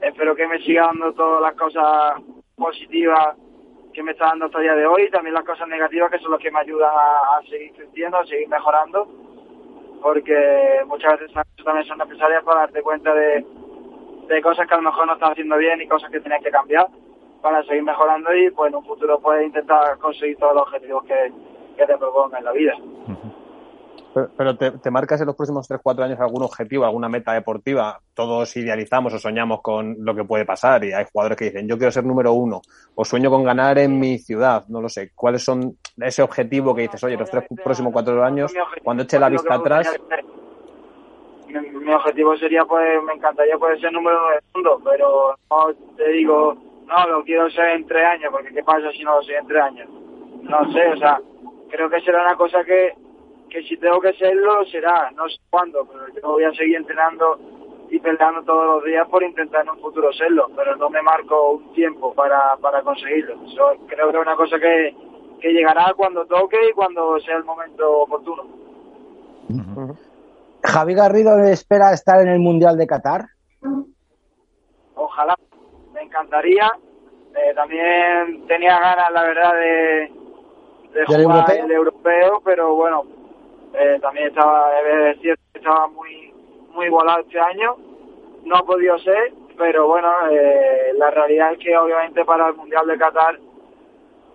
espero que me siga dando todas las cosas positivas que me está dando hasta el día de hoy y también las cosas negativas que son las que me ayudan a, seguir creciendo, a seguir mejorando. Porque muchas veces también son necesarias para darte cuenta de, de cosas que a lo mejor no están haciendo bien y cosas que tienes que cambiar para seguir mejorando y pues en un futuro puedes intentar conseguir todos los objetivos que, te propongan en la vida. Pero, te, marcas en los próximos 3-4 años algún objetivo, alguna meta deportiva. Todos idealizamos o soñamos con lo que puede pasar y hay jugadores que dicen yo quiero ser número uno o sueño con ganar en mi ciudad. No lo sé. ¿Cuáles son ese objetivo que dices, oye, los tres próximos cuatro años, cuando eche la vista atrás? mi, objetivo sería, pues, me encantaría poder ser número uno del mundo, pero no te digo, no, lo quiero ser en tres años, porque ¿qué pasa si no lo soy en tres años? No sé, o sea, creo que será una cosa que, que si tengo que serlo, será, no sé cuándo, pero yo voy a seguir entrenando y peleando todos los días por intentar en un futuro serlo, pero no me marco un tiempo para, para conseguirlo. creo que es una cosa que, que llegará cuando toque y cuando sea el momento oportuno. ¿Javi Garrido espera estar en el Mundial de Qatar? Encantaría. Eh, también tenía ganas, la verdad, de, jugar europeo? el europeo, pero bueno, eh, también estaba, cierto, estaba muy, muy igualado este año. No ha podido ser, pero bueno, eh, la realidad es que obviamente para el Mundial de Qatar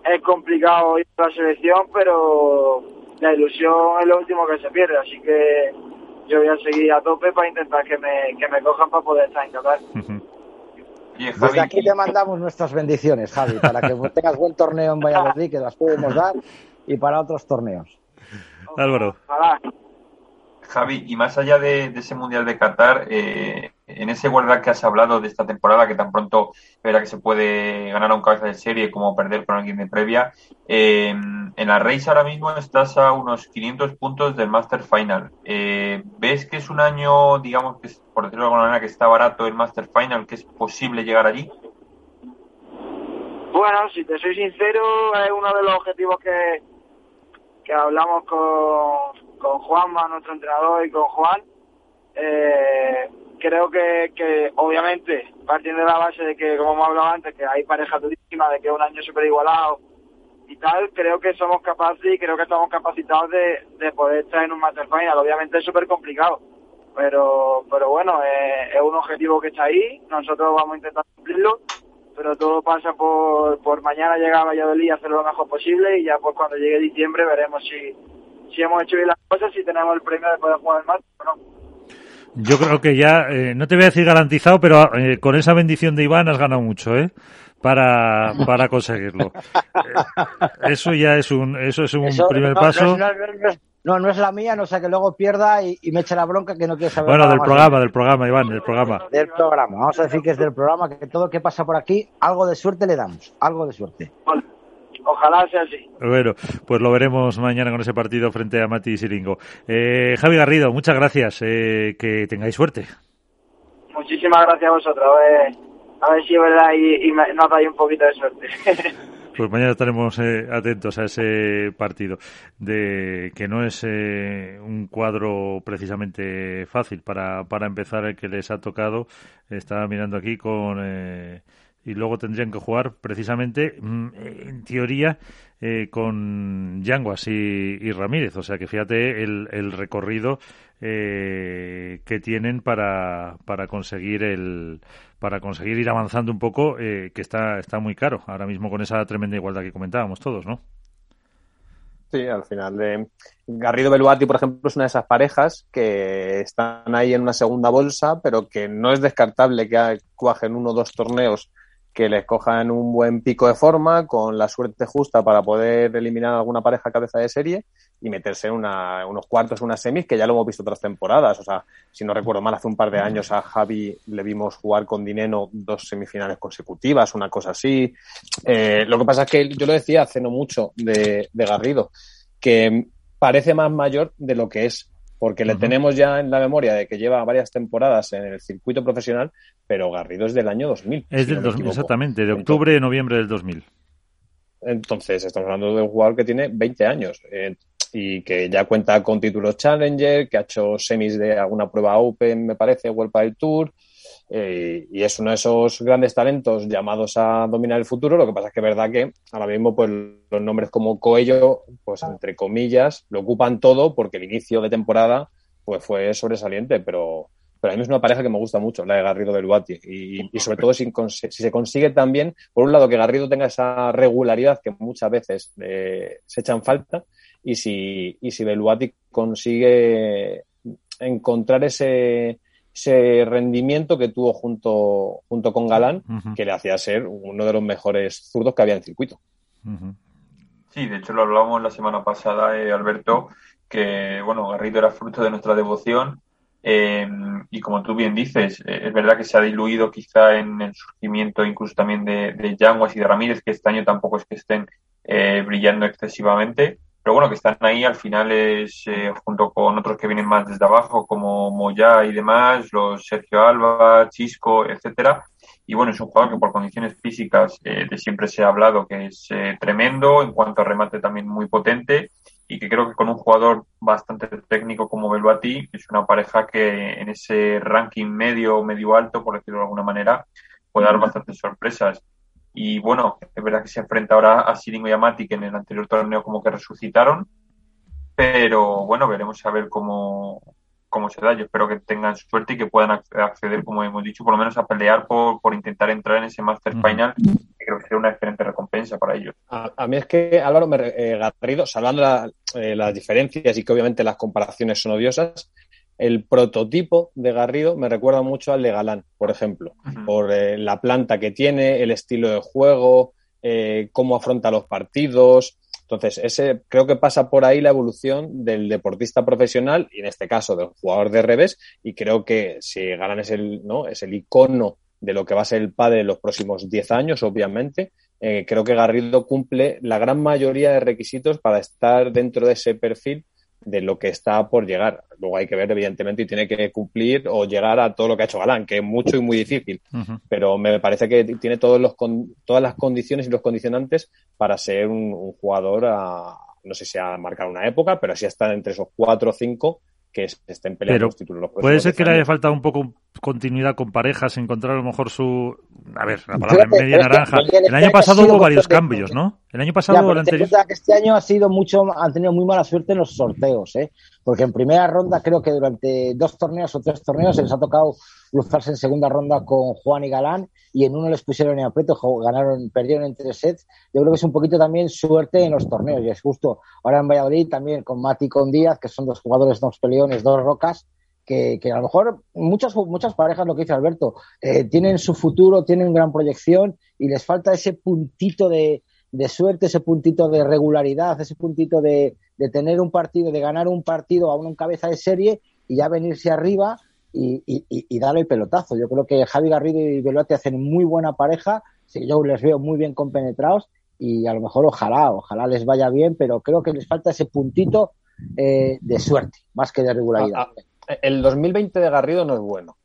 es complicado ir a la selección, pero la ilusión es lo último que se pierde, así que yo voy a seguir a tope para intentar que me, que me cojan para poder estar en Qatar. Desde aquí te mandamos nuestras bendiciones, Javi, para que tengas buen torneo en Valladolid, que las podemos dar, y para otros torneos. Álvaro. Javi, y más allá de, ese Mundial de Qatar, eh, en ese guarda que has hablado de esta temporada, que tan pronto verá que se puede ganar a un cabeza de serie como perder con alguien de previa, eh, en la race ahora mismo estás a unos 500 puntos del Master Final. Eh, ¿Ves que es un año, digamos, que por decirlo de alguna manera, que está barato el Master Final, que es posible llegar allí? Bueno, si te soy sincero, es uno de los objetivos que, que hablamos con, con Juanma, nuestro entrenador, y con Juan. Eh, creo que, obviamente, partiendo de la base de que, como hemos hablado antes, que hay pareja durísima, de que es un año súper igualado y tal, creo que somos capaces y creo que estamos capacitados de, de poder estar en un Master Final. Obviamente es súper complicado, pero, pero bueno, es un objetivo que está ahí, nosotros vamos a intentar cumplirlo pero todo pasa por, por mañana llegar a Valladolid y hacerlo lo mejor posible y ya pues cuando llegue diciembre veremos si, si hemos hecho bien las cosas, si tenemos el premio de poder jugar el más o no. Yo creo que ya, eh, no te voy a decir garantizado, pero eh, con esa bendición de Iván has ganado mucho, ¿eh? Para, para conseguirlo. Eh, eso ya es un, eso es un primer paso. No, no es la mía, no sea que luego pierda y, me eche la bronca que no quiere saber. Bueno, del programa, del programa, Iván, del programa. Del programa, vamos a decir que es del programa, que todo lo que pasa por aquí, algo de suerte le damos, algo de suerte. Ojalá sea así. Bueno, pues lo veremos mañana con ese partido frente a Mati Siringo. Eh, Javi Garrido, muchas gracias, eh, que tengáis suerte. Muchísimas gracias a vosotros, a ver, a ver si es verdad y, y nos dais un poquito de suerte. Pues mañana estaremos eh, atentos a ese partido, de que no es eh, un cuadro precisamente fácil para, para empezar el que les ha tocado. Estaba mirando aquí con eh, y luego tendrían que jugar precisamente, mm, en teoría, con Yanguas y, Ramírez. O sea que fíjate el, el recorrido que tienen para, para conseguir el para conseguir ir avanzando un poco, eh, que está, está muy caro ahora mismo con esa tremenda igualdad que comentábamos todos, ¿no? Sí, al final. Garrido Beluati, por ejemplo, es una de esas parejas que están ahí en una segunda bolsa, pero que no es descartable que cuajen uno o dos torneos que les cojan un buen pico de forma, con la suerte justa para poder eliminar alguna pareja cabeza de serie y meterse en una, unos cuartos, unas semis, que ya lo hemos visto otras temporadas. O sea, si no recuerdo mal, hace un par de años a Javi le vimos jugar con Dineno dos semifinales consecutivas, una cosa así. Eh, lo que pasa es que yo lo decía hace no mucho de, Garrido, que parece más mayor de lo que es porque le tenemos ya en la memoria de que lleva varias temporadas en el circuito profesional, pero Garrido es del año 2000. Es del 2000, exactamente, de octubre, noviembre del 2000. Entonces, estamos hablando de un jugador que tiene 20 años. Eh, y que ya cuenta con títulos Challenger, que ha hecho semis de alguna prueba Open, me parece, World Padel Tour, eh, y es uno de esos grandes talentos llamados a dominar el futuro. Lo que pasa es que es verdad que ahora mismo pues los nombres como Coello, pues entre comillas, lo ocupan todo porque el inicio de temporada pues fue sobresaliente, pero, pero a mí es una pareja que me gusta mucho, la de Garrido Beluati. Y, y sobre todo si, si, se consigue también, por un lado, que Garrido tenga esa regularidad que muchas veces eh, se echan falta, y si, y si Beluati consigue encontrar ese, ese rendimiento que tuvo junto, junto con Galán, que le hacía ser uno de los mejores zurdos que había en el circuito. Sí, de hecho lo hablábamos la semana pasada, eh, Alberto, que bueno, Garrido era fruto de nuestra devoción. Eh, y como tú bien dices, eh, es verdad que se ha diluido quizá en el surgimiento incluso también de, de Yanguas y de Ramírez, que este año tampoco es que estén brillando excesivamente pero bueno, que están ahí al final es eh, junto con otros que vienen más desde abajo, como Moya y demás, los Sergio Alba, Chisco, etcétera. Y bueno, es un jugador que por condiciones físicas eh, de siempre se ha hablado que es eh, tremendo, en cuanto a remate también muy potente, y que creo que con un jugador bastante técnico como Beluati, es una pareja que en ese ranking medio, medio alto, por decirlo de alguna manera, puede dar bastantes sorpresas. Y bueno, es verdad que se enfrenta ahora a Siringo y a Mati, que en el anterior torneo como que resucitaron. Pero bueno, veremos a ver cómo, cómo se da. Yo espero que tengan suerte y que puedan acceder, como hemos dicho, por lo menos a pelear por, por intentar entrar en ese Master Final, que creo que sería una excelente recompensa para ellos. A, mí es que, Álvaro, me, eh, Garrido, salvando eh, las diferencias y que obviamente las comparaciones son odiosas, el prototipo de Garrido me recuerda mucho al de Galán, por ejemplo, por eh, la planta que tiene, el estilo de juego, eh, cómo afronta los partidos, Entonces, ese creo que pasa por ahí la evolución del deportista profesional y en este caso del jugador de revés. Y creo que si Galán es el, ¿no? es el icono de lo que va a ser el padre en los próximos 10 años, obviamente, eh, creo que Garrido cumple la gran mayoría de requisitos para estar dentro de ese perfil de lo que está por llegar. Luego hay que ver, evidentemente, y tiene que cumplir o llegar a todo lo que ha hecho Galán, que es mucho y muy difícil. Pero me parece que tiene todos los todas las condiciones y los condicionantes para ser un, jugador a, no sé si a marcar una época, pero sí estar entre esos cuatro o cinco que estén peleando los títulos. puede ser que le haya faltado un poco continuidad con parejas, encontrar a lo mejor su... A ver, la palabra media naranja. El año pasado hubo varios cambios, ¿no? El año pasado o el anterior... Este año ha sido mucho, han tenido muy mala suerte en los sorteos, ¿eh? Porque en primera ronda creo que durante dos torneos o tres torneos se les ha tocado cruzarse en segunda ronda con Juan y Galán y en uno les pusieron en aprieto, ganaron, perdieron en tres sets. Yo creo que es un poquito también suerte en los torneos y es justo ahora en Valladolid también con Mati y con Díaz, que son dos jugadores, dos peleones, dos rocas, que, a lo mejor muchas, muchas parejas, lo que dice Alberto, eh, tienen su futuro, tienen gran proyección y les falta ese puntito de, suerte, ese puntito de regularidad, ese puntito de, de, tener un partido, de ganar un partido a uno en cabeza de serie y ya venirse arriba y, y, darle el pelotazo. Yo creo que Javi Garrido y Velote hacen muy buena pareja, yo les veo muy bien compenetrados y a lo mejor ojalá, ojalá les vaya bien, pero creo que les falta ese puntito eh, de suerte, más que de regularidad. Ah, ah, el 2020 de Garrido no es bueno.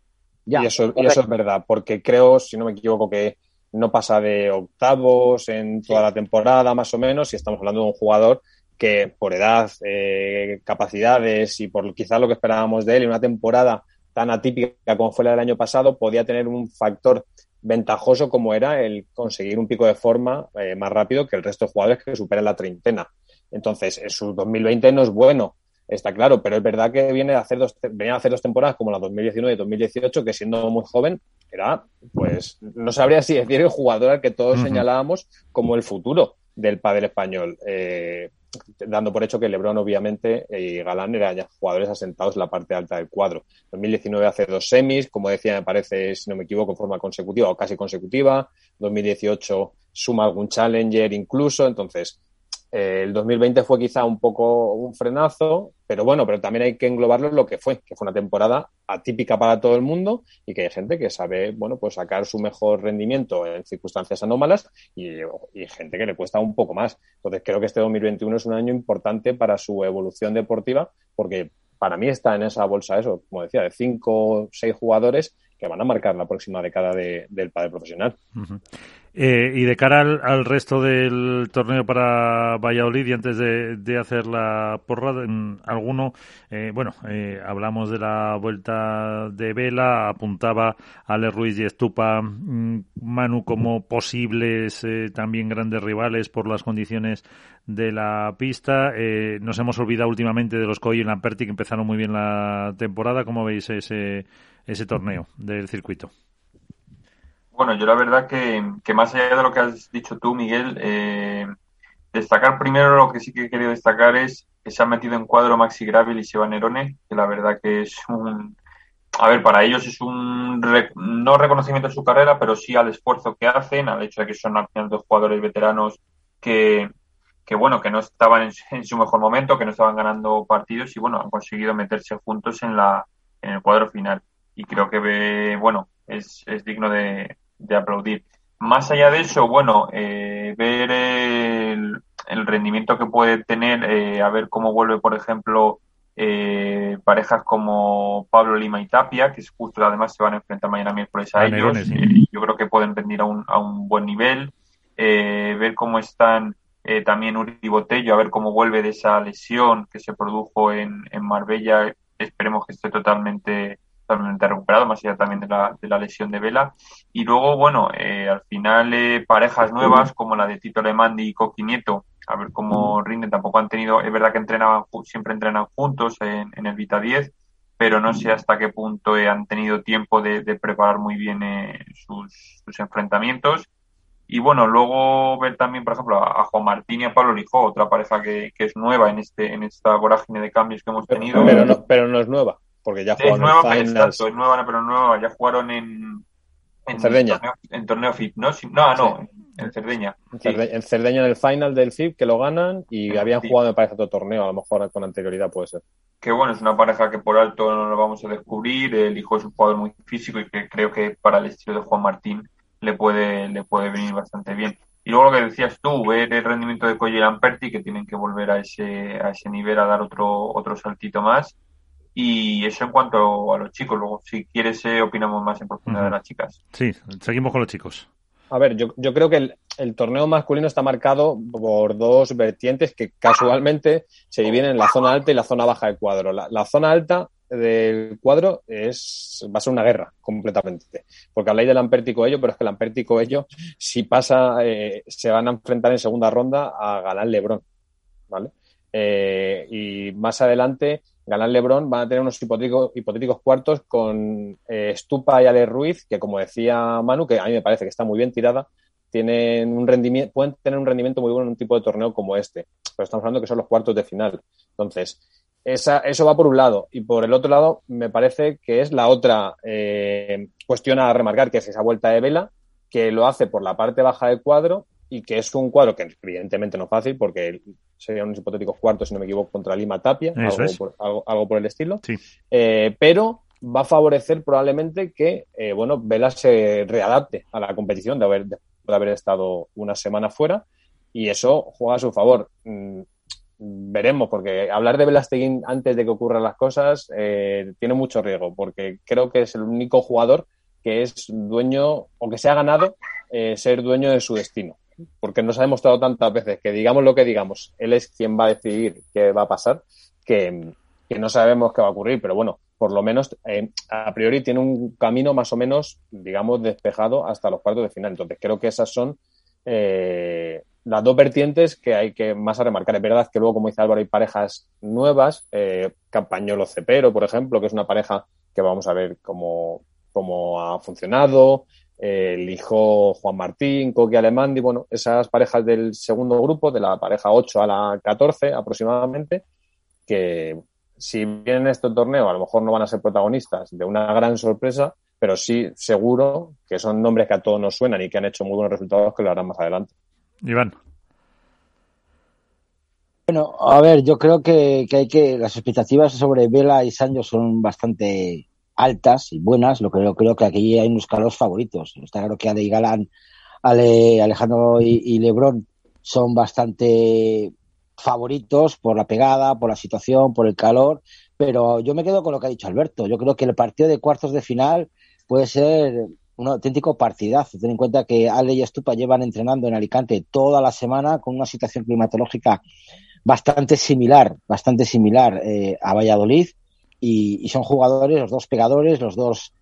y, eso, y eso es verdad, porque creo, si no me equivoco, que no pasa de octavos en toda la temporada, más o menos, y estamos hablando de un jugador que por edad, eh, capacidades y por quizás lo que esperábamos de él en una temporada tan atípica como fue la del año pasado, podía tener un factor ventajoso como era el conseguir un pico de forma eh, más rápido que el resto de jugadores que superan la treintena. Entonces, en su 2020 no es bueno, está claro, pero es verdad que viene a hacer dos, venía a hacer dos temporadas como la 2019 y 2018, que siendo muy joven era, pues, no sabría si decir el jugador al que todos señalábamos como el futuro del padre español. Eh, dando por hecho que Lebron, obviamente, y Galán eran ya jugadores asentados en la parte alta del cuadro. 2019 hace dos semis, como decía, me parece, si no me equivoco, en forma consecutiva o casi consecutiva. 2018 suma algún challenger incluso. Entonces, eh, el 2020 fue quizá un poco un frenazo, pero bueno, pero también hay que englobarlo en lo que fue, que fue una temporada atípica para todo el mundo y que hay gente que sabe, bueno, pues sacar su mejor rendimiento en circunstancias anómalas y, gente que le cuesta un poco más. Entonces creo que este 2021 es un año importante para su evolución deportiva porque para mí está en esa bolsa eso, como decía, de cinco o seis jugadores que van a marcar la próxima década del padre profesional. Eh, y de cara al, resto del torneo para Valladolid y antes de, hacer la porra, en alguno, eh, bueno, eh, hablamos de la vuelta de Vela, apuntaba Ale Ruiz y Estupa, mm, Manu como posibles también grandes rivales por las condiciones de la pista. nos hemos olvidado últimamente de los Coy y Lamperti que empezaron muy bien la temporada. ¿Cómo veis ese, ese torneo del circuito? Bueno, yo la verdad que, que, más allá de lo que has dicho tú, Miguel, eh, destacar primero lo que sí que he querido destacar es que se ha metido en cuadro Maxi Gravel y Seba Nerone, que la verdad que es un... A ver, para ellos es un no reconocimiento de su carrera, pero sí al esfuerzo que hacen, al hecho de que son al final dos jugadores veteranos que, que bueno, que no estaban en, en, su mejor momento, que no estaban ganando partidos y bueno, han conseguido meterse juntos en la en el cuadro final. Y creo que bueno, es, es digno de, de aplaudir. Más allá de eso, bueno, eh, ver el, rendimiento que puede tener, eh, a ver cómo vuelve, por ejemplo, eh, parejas como Pablo Lima y Tapia, que es justo además se van a enfrentar mañana miércoles a, ellos. yo creo que pueden rendir a un, a un buen nivel. ver cómo están también Uri Botello, a ver cómo vuelve de esa lesión que se produjo en, en Marbella. Esperemos que esté totalmente totalmente recuperado, más allá también de la, de la lesión de Vela. Y luego, bueno, eh, al final eh, parejas nuevas como la de Tito Lemandi y Coqui Nieto, a ver cómo rinden, tampoco han tenido, es verdad que entrenaban, siempre entrenan juntos en, en el Vita 10, pero no sé hasta qué punto eh, han tenido tiempo de, de preparar muy bien sus, sus, enfrentamientos. Y bueno, luego ver también, por ejemplo, a, Juan Martín y a Pablo Lijó, otra pareja que, que, es nueva en este en esta vorágine de cambios que hemos tenido. Pero no, pero no es nueva porque ya jugaron es nueva, en pero, es nueva, pero nueva, ya jugaron en, en Cerdeña. Torneo, en torneo fit, ¿no? no, no, en Cerdeña. En, Cerdeña en el final del FIP, que lo ganan y habían jugado, me parece, otro torneo, a lo mejor con anterioridad puede ser. Que bueno, es una pareja que por alto no lo vamos a descubrir. El hijo es un jugador muy físico y que creo que para el estilo de Juan Martín le puede, le puede venir bastante bien. Y luego lo que decías tú, ver el rendimiento de Colle y Lamperti, que tienen que volver a ese, a ese nivel a dar otro, otro saltito más. Y eso en cuanto a los chicos. Luego, si quieres, eh, opinamos más en profundidad de las chicas. Sí, seguimos con los chicos. A ver, yo, yo creo que el, torneo masculino está marcado por dos vertientes que casualmente se dividen en la zona alta y la zona baja del cuadro. La, zona alta del cuadro es va a ser una guerra completamente. Porque habláis de Lamperti ello, pero es que Lamperti ello, si pasa, eh, se van a enfrentar en segunda ronda a Galán Lebrón. ¿Vale? Eh, y más adelante Galán Lebrón van a tener unos hipotéticos, hipotéticos cuartos con eh, Stupa y Ale Ruiz, que como decía Manu, que a mí me parece que está muy bien tirada, tienen un rendimiento, pueden tener un rendimiento muy bueno en un tipo de torneo como este. Pero estamos hablando que son los cuartos de final. Entonces, esa, eso va por un lado. Y por el otro lado, me parece que es la otra eh, cuestión a remarcar, que es esa vuelta de vela, que lo hace por la parte baja del cuadro y que es un cuadro que evidentemente no es fácil porque serían unos hipotéticos cuartos, si no me equivoco, contra Lima Tapia, algo por, el estilo. Eh, pero va a favorecer probablemente que, eh, bueno, Vela se readapte a la competición de haber, de haber estado una semana fuera y eso juega a su favor. Mm, veremos, porque hablar de Velasteguín antes de que ocurran las cosas eh, tiene mucho riesgo, porque creo que es el único jugador que es dueño o que se ha ganado ser dueño de su destino porque nos ha demostrado tantas veces que digamos lo que digamos, él es quien va a decidir qué va a pasar, que, no sabemos qué va a ocurrir, pero bueno, por lo menos eh, a priori tiene un camino más o menos, digamos, despejado hasta los cuartos de final. Entonces creo que esas son eh, las dos vertientes que hay que más a remarcar. Es verdad que luego, como dice Álvaro, hay parejas nuevas, eh, Campañolo Cepero, por ejemplo, que es una pareja que vamos a ver cómo, cómo ha funcionado el hijo Juan Martín, Coqui Alemandi, bueno, esas parejas del segundo grupo, de la pareja 8 a la 14 aproximadamente, que si vienen este torneo a lo mejor no van a ser protagonistas de una gran sorpresa, pero sí seguro que son nombres que a todos nos suenan y que han hecho muy buenos resultados que lo harán más adelante. Iván. Bueno, a ver, yo creo que, que hay que las expectativas sobre Vela y Sancho son bastante altas y buenas, lo que yo creo que aquí hay unos calos favoritos. Está claro que Ale y Galán, Ale, Alejandro y, Lebrón son bastante favoritos por la pegada, por la situación, por el calor, pero yo me quedo con lo que ha dicho Alberto. Yo creo que el partido de cuartos de final puede ser un auténtico partidazo. Ten en cuenta que Ale y Estupa llevan entrenando en Alicante toda la semana con una situación climatológica bastante similar, bastante similar eh, a Valladolid y, son jugadores, los dos pegadores, los dos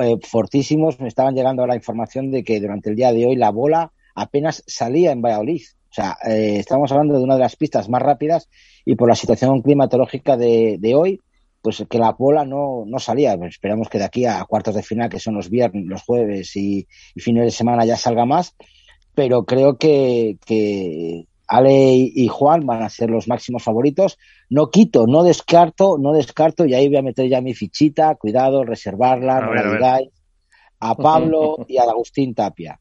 eh, fortísimos. Me estaban llegando la información de que durante el día de hoy la bola apenas salía en Valladolid. O sea, eh, estamos hablando de una de las pistas más rápidas y por la situación climatológica de, de hoy, pues que la bola no, no salía. Pues esperamos que de aquí a cuartos de final, que son los viernes, los jueves y, y fines de semana ya salga más. Pero creo que, que Ale y Juan van a ser los máximos favoritos. No quito, no descarto, no descarto, y ahí voy a meter ya mi fichita, cuidado, reservarla, no la digáis, a Pablo y a Agustín Tapia.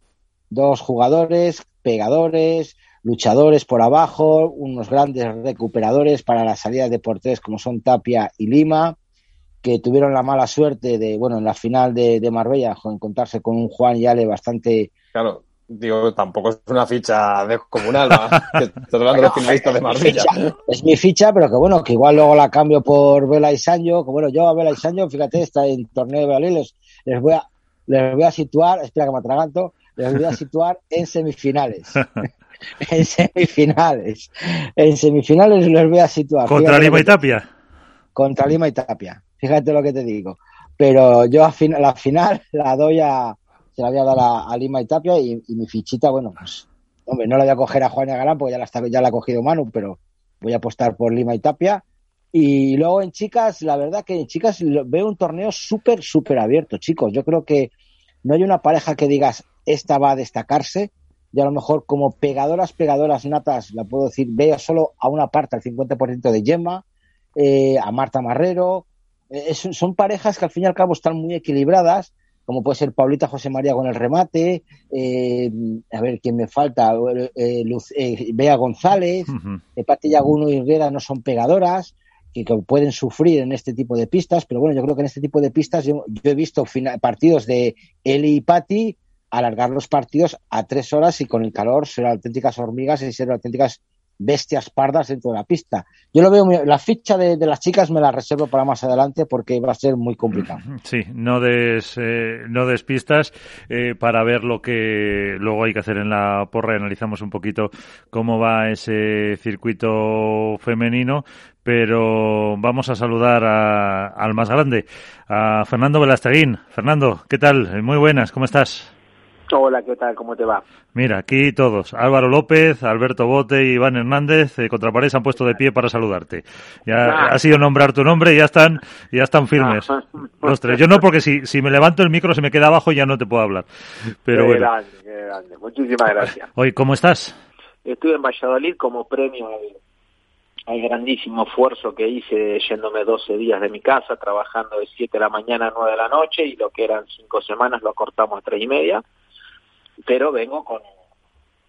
Dos jugadores, pegadores, luchadores por abajo, unos grandes recuperadores para las salidas de porteros como son Tapia y Lima, que tuvieron la mala suerte de, bueno, en la final de, de Marbella, encontrarse con un Juan y Ale bastante claro digo, tampoco es una ficha descomunal, hablando de los finalistas de Marbella. Es mi ficha, pero que bueno, que igual luego la cambio por Vela y Sancho, que bueno, yo a Vela y Sancho, fíjate, está en torneo de Valladolid, les, voy a les voy a situar, espera que me atraganto, les voy a situar en semifinales. en semifinales. En semifinales les voy a situar. ¿Contra Lima y Tapia? Contra Lima y Tapia. Fíjate lo que te digo. Pero yo a la final la doy a, la voy a dar a, Lima y Tapia y, mi fichita, bueno, pues, hombre, no la voy a coger a Juan y a Galán porque ya la, ya la ha cogido Manu, pero voy a apostar por Lima y Tapia. Y luego en chicas, la verdad que en chicas veo un torneo súper, súper abierto, chicos. Yo creo que no hay una pareja que digas, esta va a destacarse. Y a lo mejor como pegadoras, pegadoras natas, la puedo decir, veo solo a una parte, al 50% de Gemma, eh, a Marta Marrero. Eh, son parejas que al fin y al cabo están muy equilibradas como puede ser Paulita José María con el remate, eh, a ver quién me falta, eh, Luz, eh, Bea González, eh, Pati Yaguno y Herrera no son pegadoras, que, que pueden sufrir en este tipo de pistas, pero bueno, yo creo que en este tipo de pistas yo, yo he visto partidos de Eli y Pati alargar los partidos a tres horas y con el calor ser auténticas hormigas y ser auténticas bestias pardas dentro de la pista. Yo lo veo, muy- la ficha de, las chicas me la reservo para más adelante porque va a ser muy complicado. Sí, no des, eh, no des pistas eh, para ver lo que luego hay que hacer en la porra analizamos un poquito cómo va ese circuito femenino. Pero vamos a saludar a- al más grande, a Fernando Velasteguín. Fernando, ¿qué tal? Muy buenas, ¿cómo estás? Hola, ¿qué tal? ¿Cómo te va? Mira, aquí todos. Álvaro López, Alberto Bote y Iván Hernández, eh, contra pared se han puesto de pie para saludarte. Ya Ah. ha sido nombrar tu nombre y ya están, ya están firmes. Ah. Los tres. Yo no, porque si, si me levanto el micro se me queda abajo y ya no te puedo hablar. Pero qué bueno. grande, qué grande. Muchísimas gracias. Oye, ¿cómo estás? Estuve en Valladolid como premio al, al grandísimo esfuerzo que hice yéndome 12 días de mi casa, trabajando de 7 de la mañana a 9 de la noche y lo que eran 5 semanas lo acortamos a 3 y media. Pero vengo con,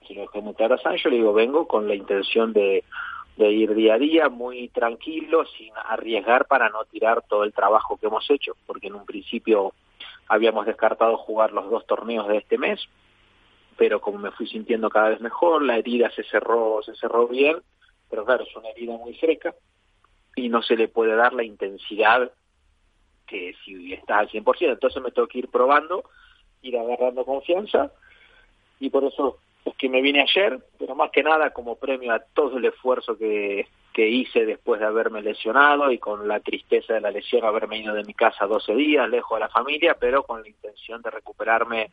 si lo muy claro a Sancho, le digo, vengo con la intención de, de ir día a día muy tranquilo, sin arriesgar para no tirar todo el trabajo que hemos hecho, porque en un principio habíamos descartado jugar los dos torneos de este mes, pero como me fui sintiendo cada vez mejor, la herida se cerró, se cerró bien, pero claro, es una herida muy seca y no se le puede dar la intensidad que si estás al 100%, entonces me tengo que ir probando, ir agarrando confianza y por eso es que me vine ayer, pero más que nada como premio a todo el esfuerzo que, que hice después de haberme lesionado y con la tristeza de la lesión haberme ido de mi casa 12 días, lejos de la familia, pero con la intención de recuperarme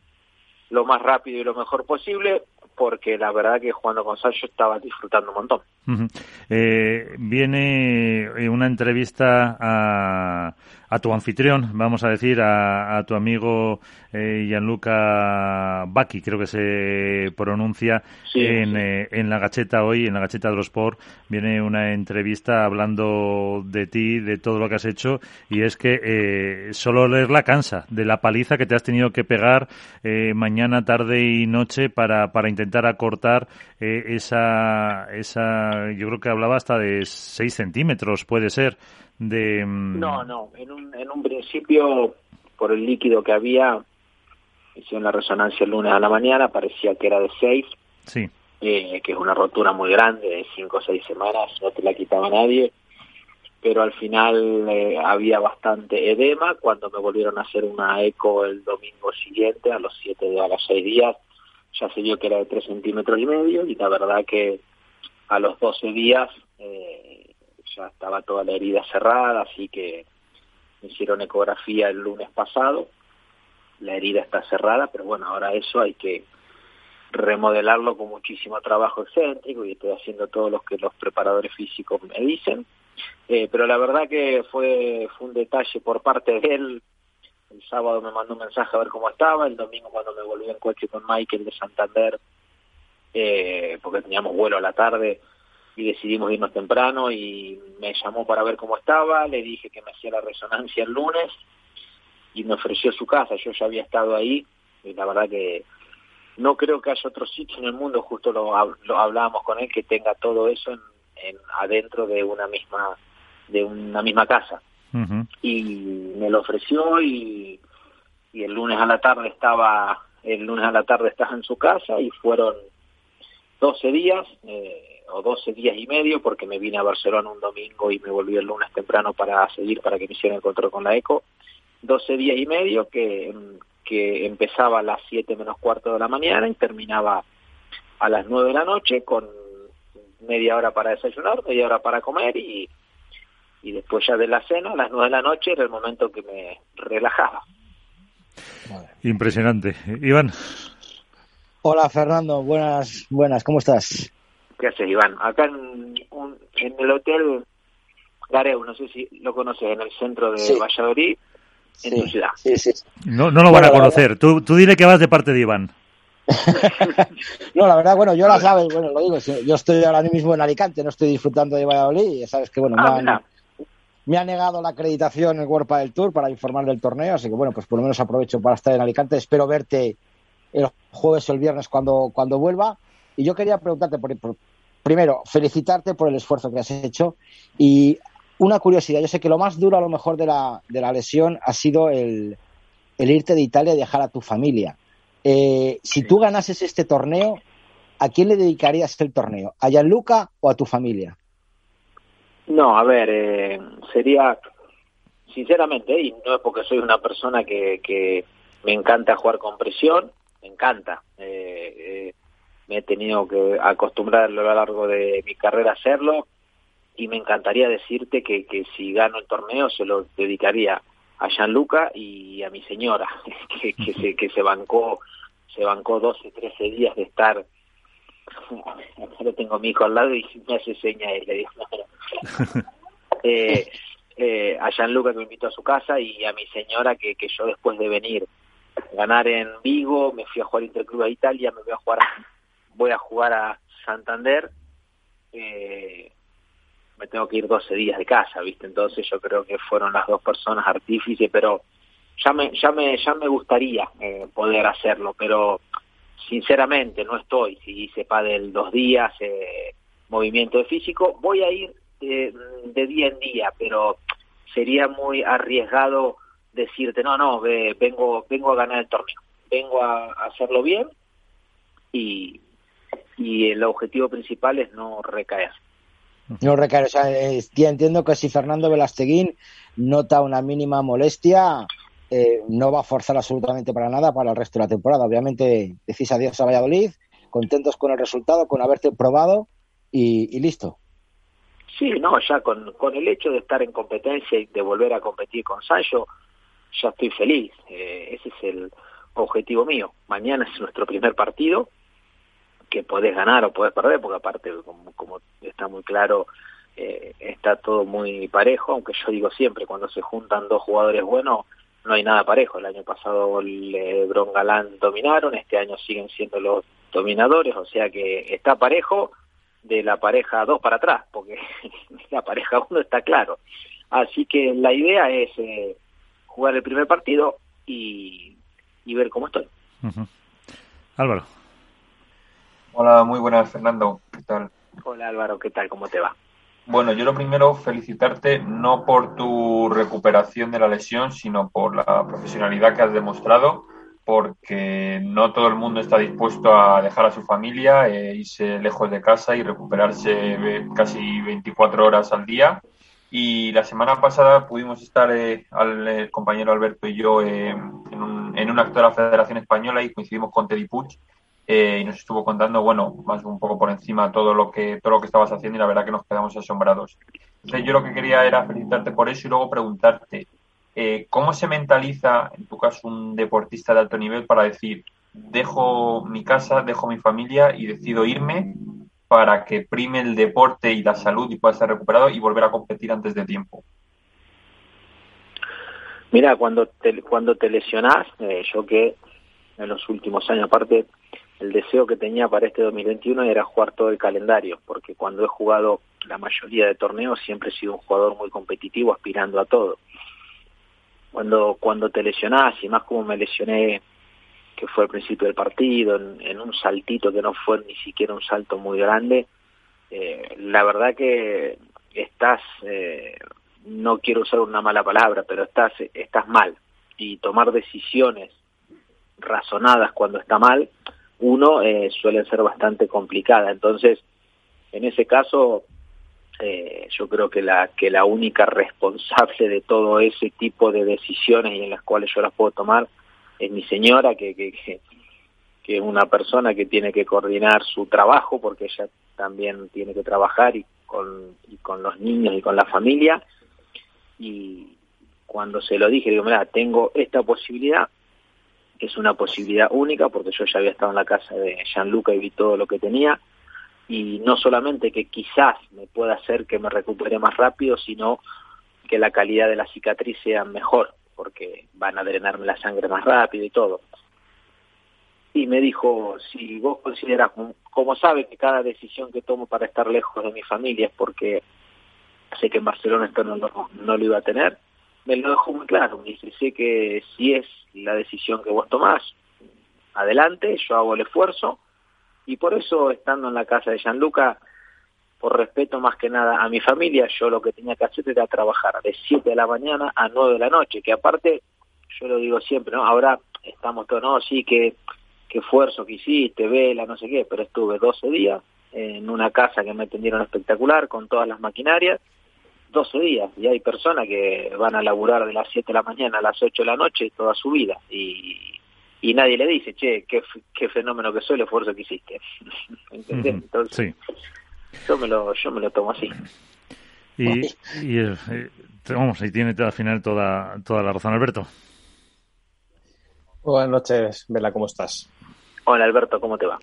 lo más rápido y lo mejor posible, porque la verdad que jugando con Sancho estaba disfrutando un montón. Ujú. Eh, viene eh, una entrevista a, a tu anfitrión, vamos a decir, a, a tu amigo eh, Gianluca Bacchi, creo que se pronuncia Sí, en, sí. eh, en la gacheta hoy, en la gacheta de los Sport, viene una entrevista hablando de ti, de todo lo que has hecho, y es que eh, solo leerla cansa, de la paliza que te has tenido que pegar eh, mañana, tarde y noche para, para intentar acortar eh, esa, esa, yo creo que hablaba hasta de 6 centímetros, puede ser, de... mm, No, no, en un, en un principio, por el líquido que había, hicieron la resonancia el lunes a la mañana, parecía que era de 6, Sí, eh, que es una rotura muy grande, de 5 o 6 semanas, no te la quitaba nadie, pero al final eh, había bastante edema, cuando me volvieron a hacer una eco el domingo siguiente, a los 7 de a los 6 días, ya se vio que era de 3 centímetros y medio, y la verdad que a los 12 días eh, ya estaba toda la herida cerrada, así que me hicieron ecografía el lunes pasado, la herida está cerrada, pero bueno, ahora eso hay que remodelarlo con muchísimo trabajo excéntrico y estoy haciendo todo lo que los preparadores físicos me dicen. Eh, pero la verdad que fue, fue un detalle por parte de él. El sábado me mandó un mensaje a ver cómo estaba, el domingo cuando me volví en coche con Michael de Santander, eh, porque teníamos vuelo a la tarde y decidimos irnos temprano y me llamó para ver cómo estaba, le dije que me hacía la resonancia el lunes y me ofreció su casa, yo ya había estado ahí y la verdad que no creo que haya otro sitio en el mundo, justo lo, lo hablábamos con él, que tenga todo eso en, en adentro de una misma de una misma casa y me lo ofreció y, el lunes a la tarde estaba el lunes a la tarde estaba en su casa y fueron 12 días eh, o 12 días y medio porque me vine a Barcelona un domingo y me volví el lunes temprano para seguir para que me hicieran el control con la eco. 12 días y medio que, que empezaba a las 7 menos cuarto de la mañana y terminaba a las 9 de la noche con media hora para desayunar, media hora para comer y, y después ya de la cena, a las 9 de la noche era el momento que me relajaba. Impresionante. Iván, Hola Fernando, buenas, buenas, ¿cómo estás? ¿Qué haces, Iván? Acá en, un- en el hotel Gareu, no sé si lo conoces, en el centro de Sí. Valladolid, en tu ciudad. Sí, sí. no, no lo van a conocer. Tú, tú dile que vas de parte de Iván. No, la verdad, bueno, yo la sabes, bueno, lo digo, yo estoy ahora mismo en Alicante, no estoy disfrutando de Valladolid, y ya sabes que, bueno, me Ah, han, mira. Me ha negado la acreditación en el World del Tour para informar del torneo, así que bueno, pues por lo menos aprovecho para estar en Alicante. Espero verte el jueves o el viernes cuando, cuando vuelva. Y yo quería preguntarte, por, primero, felicitarte por el esfuerzo que has hecho y una curiosidad. Yo sé que lo más duro a lo mejor de la, de la lesión ha sido el, el irte de Italia y dejar a tu familia. Eh, si tú ganases este torneo, ¿a quién le dedicarías el torneo? ¿A Gianluca o a tu familia? No, a ver, eh, sería, sinceramente, y no es porque soy una persona que, que me encanta jugar con presión, me encanta. Eh, eh, me he tenido que acostumbrar a lo largo de mi carrera a hacerlo y me encantaría decirte que, que si gano el torneo se lo dedicaría a Gianluca y a mi señora, que, que, se, que se bancó se bancó 12, 13 días de estar ahora tengo a mi hijo al lado y me hace seña y le digo, eh, eh, a Gianluca que me invitó a su casa y a mi señora que, que yo después de venir ganar en Vigo, me fui a jugar Interclub a Italia, me voy a jugar voy a jugar a Santander, eh, me tengo que ir 12 días de casa, ¿viste? Entonces yo creo que fueron las dos personas artífices, pero ya me ya me ya me gustaría eh, poder hacerlo, pero sinceramente no estoy, si hice del dos días, eh, movimiento de físico, voy a ir de, de, día en día, pero sería muy arriesgado decirte, no, no, vengo, vengo a ganar el torneo, vengo a, hacerlo bien y, y el objetivo principal es no recaer. No recaer, o sea, entiendo que si Fernando Velasteguín nota una mínima molestia, eh, no va a forzar absolutamente para nada para el resto de la temporada. Obviamente decís adiós a Valladolid, contentos con el resultado, con haberte probado y, listo. Sí, no, ya con, con el hecho de estar en competencia y de volver a competir con Sancho, ya estoy feliz. Eh, ese es el objetivo mío. Mañana es nuestro primer partido, que podés ganar o podés perder, porque aparte, como, como está muy claro, eh, está todo muy parejo, aunque yo digo siempre, cuando se juntan dos jugadores buenos, no hay nada parejo. El año pasado Lebron Galán dominaron, este año siguen siendo los dominadores, o sea que está parejo de la pareja dos para atrás, porque la pareja uno está claro. Así que la idea es eh, jugar el primer partido y, y ver cómo estoy. Álvaro. Hola, muy buenas, Fernando. ¿Qué tal? Hola, Álvaro, ¿qué tal? ¿Cómo te va? Bueno, yo lo primero felicitarte no por tu recuperación de la lesión, sino por la profesionalidad que has demostrado, porque no todo el mundo está dispuesto a dejar a su familia, e irse lejos de casa y recuperarse casi 24 horas al día. Y la semana pasada pudimos estar, eh, el compañero Alberto y yo, eh, en, un, en acto de la Federación Española y coincidimos con Teddy Puig eh, y nos estuvo contando, bueno, más un poco por encima todo lo que todo lo que estabas haciendo y la verdad que nos quedamos asombrados. Entonces yo lo que quería era felicitarte por eso y luego preguntarte eh, cómo se mentaliza, en tu caso, un deportista de alto nivel para decir dejo mi casa, dejo mi familia y decido irme para que prime el deporte y la salud y pueda estar recuperado y volver a competir antes de tiempo. Mira, cuando te, cuando te lesionás, eh, yo que en los últimos años, aparte, el deseo que tenía para este 2021 era jugar todo el calendario, porque cuando he jugado la mayoría de torneos siempre he sido un jugador muy competitivo, aspirando a todo. Cuando, cuando te lesionás, y más como me lesioné, que fue al principio del partido, en, un saltito que no fue ni siquiera un salto muy grande, eh, la verdad que estás, eh, no quiero usar una mala palabra, pero estás, estás mal. Y tomar decisiones razonadas cuando está mal, uno eh, suelen ser bastante complicadas. Entonces, en ese caso, eh, yo creo que la, que la única responsable de todo ese tipo de decisiones y en las cuales yo las puedo tomar es mi señora, que, que, que, es una persona que tiene que coordinar su trabajo, porque ella también tiene que trabajar y con, y con los niños y con la familia. Y cuando se lo dije, digo, mira, tengo esta posibilidad, es una posibilidad única porque yo ya había estado en la casa de Gianluca y vi todo lo que tenía y no solamente que quizás me pueda hacer que me recupere más rápido, sino que la calidad de la cicatriz sea mejor porque van a drenarme la sangre más rápido y todo. Y me dijo, si vos consideras, como sabe que cada decisión que tomo para estar lejos de mi familia es porque sé que en Barcelona esto no, lo- no lo iba a tener, me lo dejó muy claro. Me dice, sé que si es la decisión que vos tomás, adelante, yo hago el esfuerzo. Y por eso, estando en la casa de Gianluca, por respeto más que nada a mi familia, yo lo que tenía que hacer era trabajar de 7 de la mañana a 9 de la noche, que aparte, yo lo digo siempre, ¿no? Ahora estamos todos, no, sí, que, que esfuerzo que hiciste, vela, no sé qué, pero estuve 12 días en una casa que me atendieron espectacular, con todas las maquinarias, 12 días, y hay personas que van a laburar de las 7 de la mañana a las 8 de la noche toda su vida, y, y nadie le dice, che, qué, fenómeno que soy el esfuerzo que hiciste. ¿Entendés? Entonces, Sí. yo me lo, yo me lo tomo así. Y, y, eh, vamos, y tiene al final toda, toda la razón, Alberto. Buenas noches, Vela, ¿cómo estás? Hola Alberto, ¿cómo te va?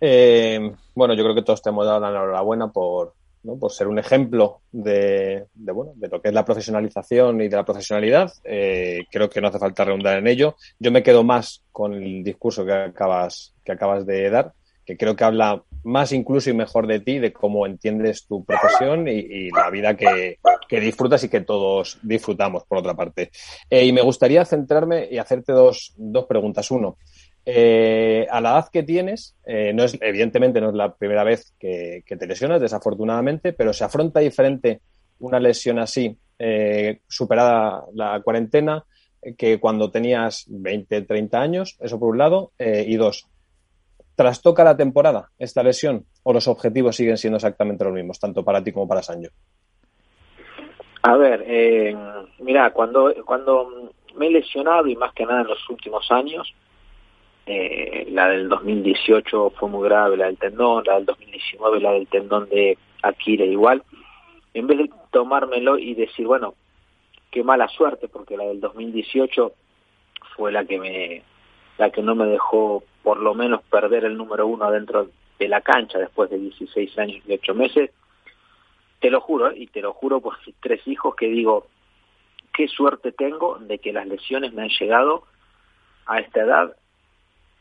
Eh, bueno, yo creo que todos te hemos dado la enhorabuena por, ¿no? por ser un ejemplo de, de, bueno, de lo que es la profesionalización y de la profesionalidad. Eh, creo que no hace falta redundar en ello. Yo me quedo más con el discurso que acabas, que acabas de dar, que creo que habla más incluso y mejor de ti, de cómo entiendes tu profesión y, y la vida que, que disfrutas y que todos disfrutamos, por otra parte. Eh, y me gustaría centrarme y hacerte dos, dos preguntas. Uno, eh, a la edad que tienes, eh, no es, evidentemente no es la primera vez que, te lesionas, desafortunadamente, pero se afronta diferente una lesión así, eh, superada la cuarentena, eh, que cuando tenías 20, 30 años, eso por un lado, eh, y dos, ¿trastoca la temporada esta lesión o los objetivos siguen siendo exactamente los mismos, tanto para ti como para Sancho? A ver, mira, cuando, cuando me he lesionado y más que nada en los últimos años, eh, la del 2018 fue muy grave, la del tendón, la del 2019, la del tendón de Akira igual, en vez de tomármelo y decir, bueno, qué mala suerte, porque la del 2018 fue la que me la que no me dejó por lo menos perder el número uno dentro de la cancha después de 16 años y 8 meses, te lo juro, ¿eh? y te lo juro por mis tres hijos que digo, qué suerte tengo de que las lesiones me han llegado a esta edad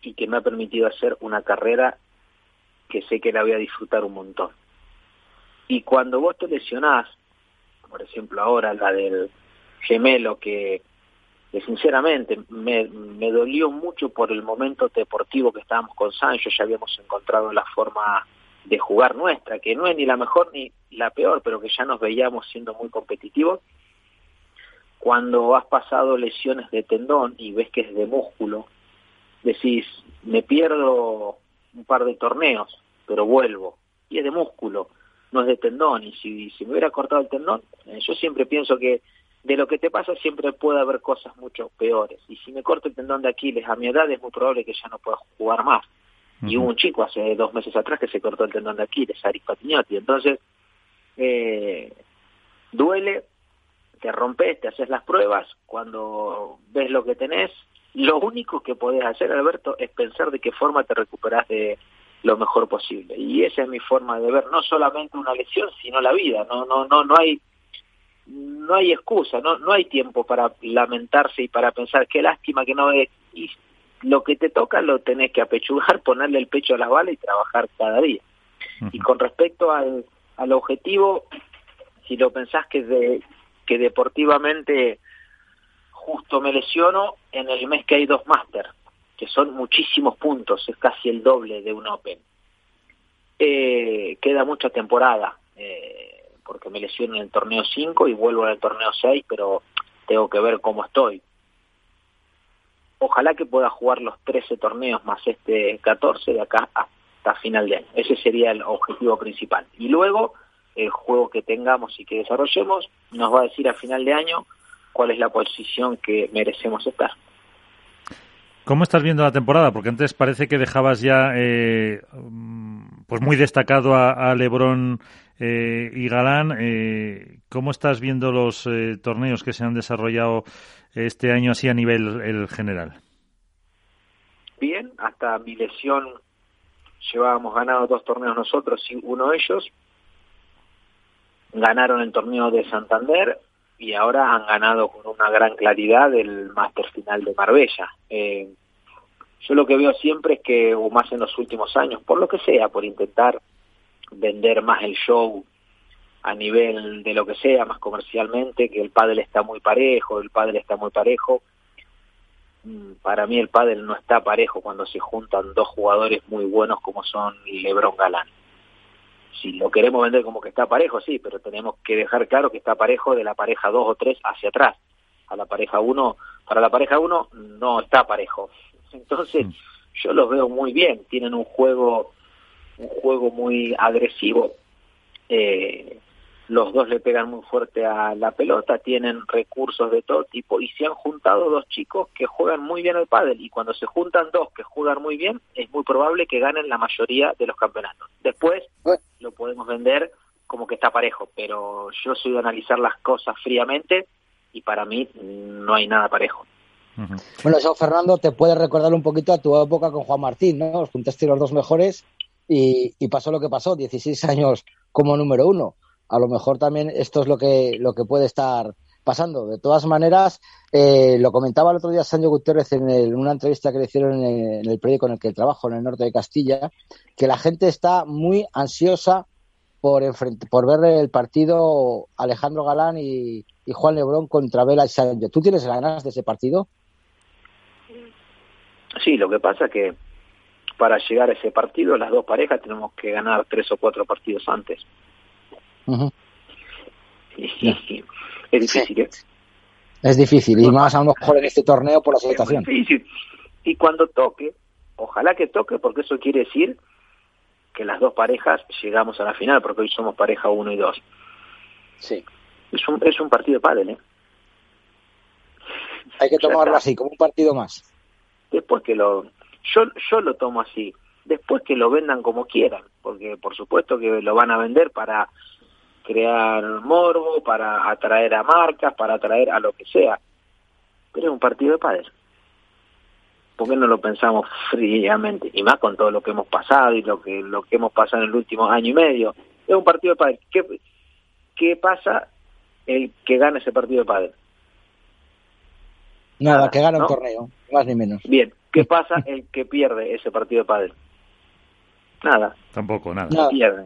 y que me ha permitido hacer una carrera que sé que la voy a disfrutar un montón. Y cuando vos te lesionás, por ejemplo ahora la del gemelo que, sinceramente me, me dolió mucho por el momento deportivo que estábamos con Sancho, ya habíamos encontrado la forma de jugar nuestra, que no es ni la mejor ni la peor, pero que ya nos veíamos siendo muy competitivos. Cuando has pasado lesiones de tendón y ves que es de músculo, decís, me pierdo un par de torneos, pero vuelvo. Y es de músculo, no es de tendón. Y si, si me hubiera cortado el tendón, eh, yo siempre pienso que de lo que te pasa siempre puede haber cosas mucho peores. Y si me corto el tendón de Aquiles a mi edad es muy probable que ya no pueda jugar más. Y hubo un chico hace dos meses atrás que se cortó el tendón de Aquiles, Aris Patiñotti. Entonces, eh, duele, te rompes, te haces las pruebas, cuando ves lo que tenés, lo único que podés hacer, Alberto, es pensar de qué forma te recuperás de lo mejor posible. Y esa es mi forma de ver no solamente una lesión, sino la vida. No, no, no, no hay no hay excusa, no, no hay tiempo para lamentarse y para pensar qué lástima que no es. Y lo que te toca lo tenés que apechugar, ponerle el pecho a la bala y trabajar cada día. Y con respecto al, al objetivo, si lo pensás que, de, que deportivamente justo me lesiono, en el mes que hay dos máster, que son muchísimos puntos, es casi el doble de un Open. Eh, queda mucha temporada, eh, porque me lesiono en el torneo 5 y vuelvo el torneo 6, pero tengo que ver cómo estoy. Ojalá que pueda jugar los 13 torneos más este 14 de acá hasta final de año. Ese sería el objetivo principal. Y luego, el juego que tengamos y que desarrollemos nos va a decir a final de año cuál es la posición que merecemos estar. ¿Cómo estás viendo la temporada? Porque antes parece que dejabas ya eh, pues muy destacado a, a Lebron eh, y Galán. Eh, ¿Cómo estás viendo los eh, torneos que se han desarrollado este año así a nivel el general? Bien, hasta mi lesión llevábamos ganado dos torneos nosotros y uno de ellos. Ganaron el torneo de Santander y ahora han ganado con una gran claridad el Máster Final de Marbella. Eh, yo lo que veo siempre es que, o más en los últimos años, por lo que sea, por intentar vender más el show a nivel de lo que sea, más comercialmente, que el pádel está muy parejo, el pádel está muy parejo. Mm, Para mí el pádel no está parejo cuando se juntan dos jugadores muy buenos como son LeBron Galán. Si lo queremos vender como que está parejo, sí, pero tenemos que dejar claro que está parejo de la pareja 2 o 3 hacia atrás. A la pareja 1, para la pareja 1 no está parejo. Entonces, yo los veo muy bien, tienen un juego un juego muy agresivo. Eh, los dos le pegan muy fuerte a la pelota, tienen recursos de todo tipo y se han juntado dos chicos que juegan muy bien al pádel y cuando se juntan dos que juegan muy bien es muy probable que ganen la mayoría de los campeonatos. Después lo podemos vender como que está parejo, pero yo soy de analizar las cosas fríamente y para mí no hay nada parejo. Bueno, eso, Fernando, te puede recordar un poquito a tu época con Juan Martín, ¿no? Os juntaste los dos mejores y, y pasó lo que pasó, 16 años como número uno. A lo mejor también esto es lo que, lo que puede estar pasando. De todas maneras, eh, lo comentaba el otro día Sancho Gutiérrez en, una entrevista que le hicieron en el, en el periódico en el que trabajo, en el norte de Castilla, que la gente está muy ansiosa por, enfrent- por ver el partido Alejandro Galán y, Juan Lebrón contra Vela y Sancho. ¿Tú tienes ganas de ese partido? Sí, lo que pasa que para llegar a ese partido las dos parejas tenemos que ganar tres o cuatro partidos antes. Es difícil, ¿eh? Es difícil, y más a lo mejor en este torneo por la Es situación. difícil. Y cuando toque, ojalá que toque, porque eso quiere decir que las dos parejas llegamos a la final, porque hoy somos pareja uno y dos. Sí. Es un, es un partido de pádel, ¿eh? Hay que tomarlo así, como un partido más. Después que lo... Yo, yo lo tomo así. Después que lo vendan como quieran, porque por supuesto que lo van a vender para crear morbo, para atraer a marcas, para atraer a lo que sea. Pero es un partido de pádel. ¿Por qué no lo pensamos fríamente? Y más con todo lo que hemos pasado y lo que lo que hemos pasado en el último año y medio. Es un partido de pádel. ¿Qué, qué pasa el que gane ese partido de pádel? Nada, Nada, que gana un torneo, más ni menos. Bien, ¿qué pasa el que pierde ese partido de pádel? Nada, Tampoco, nada. Nada. pierde.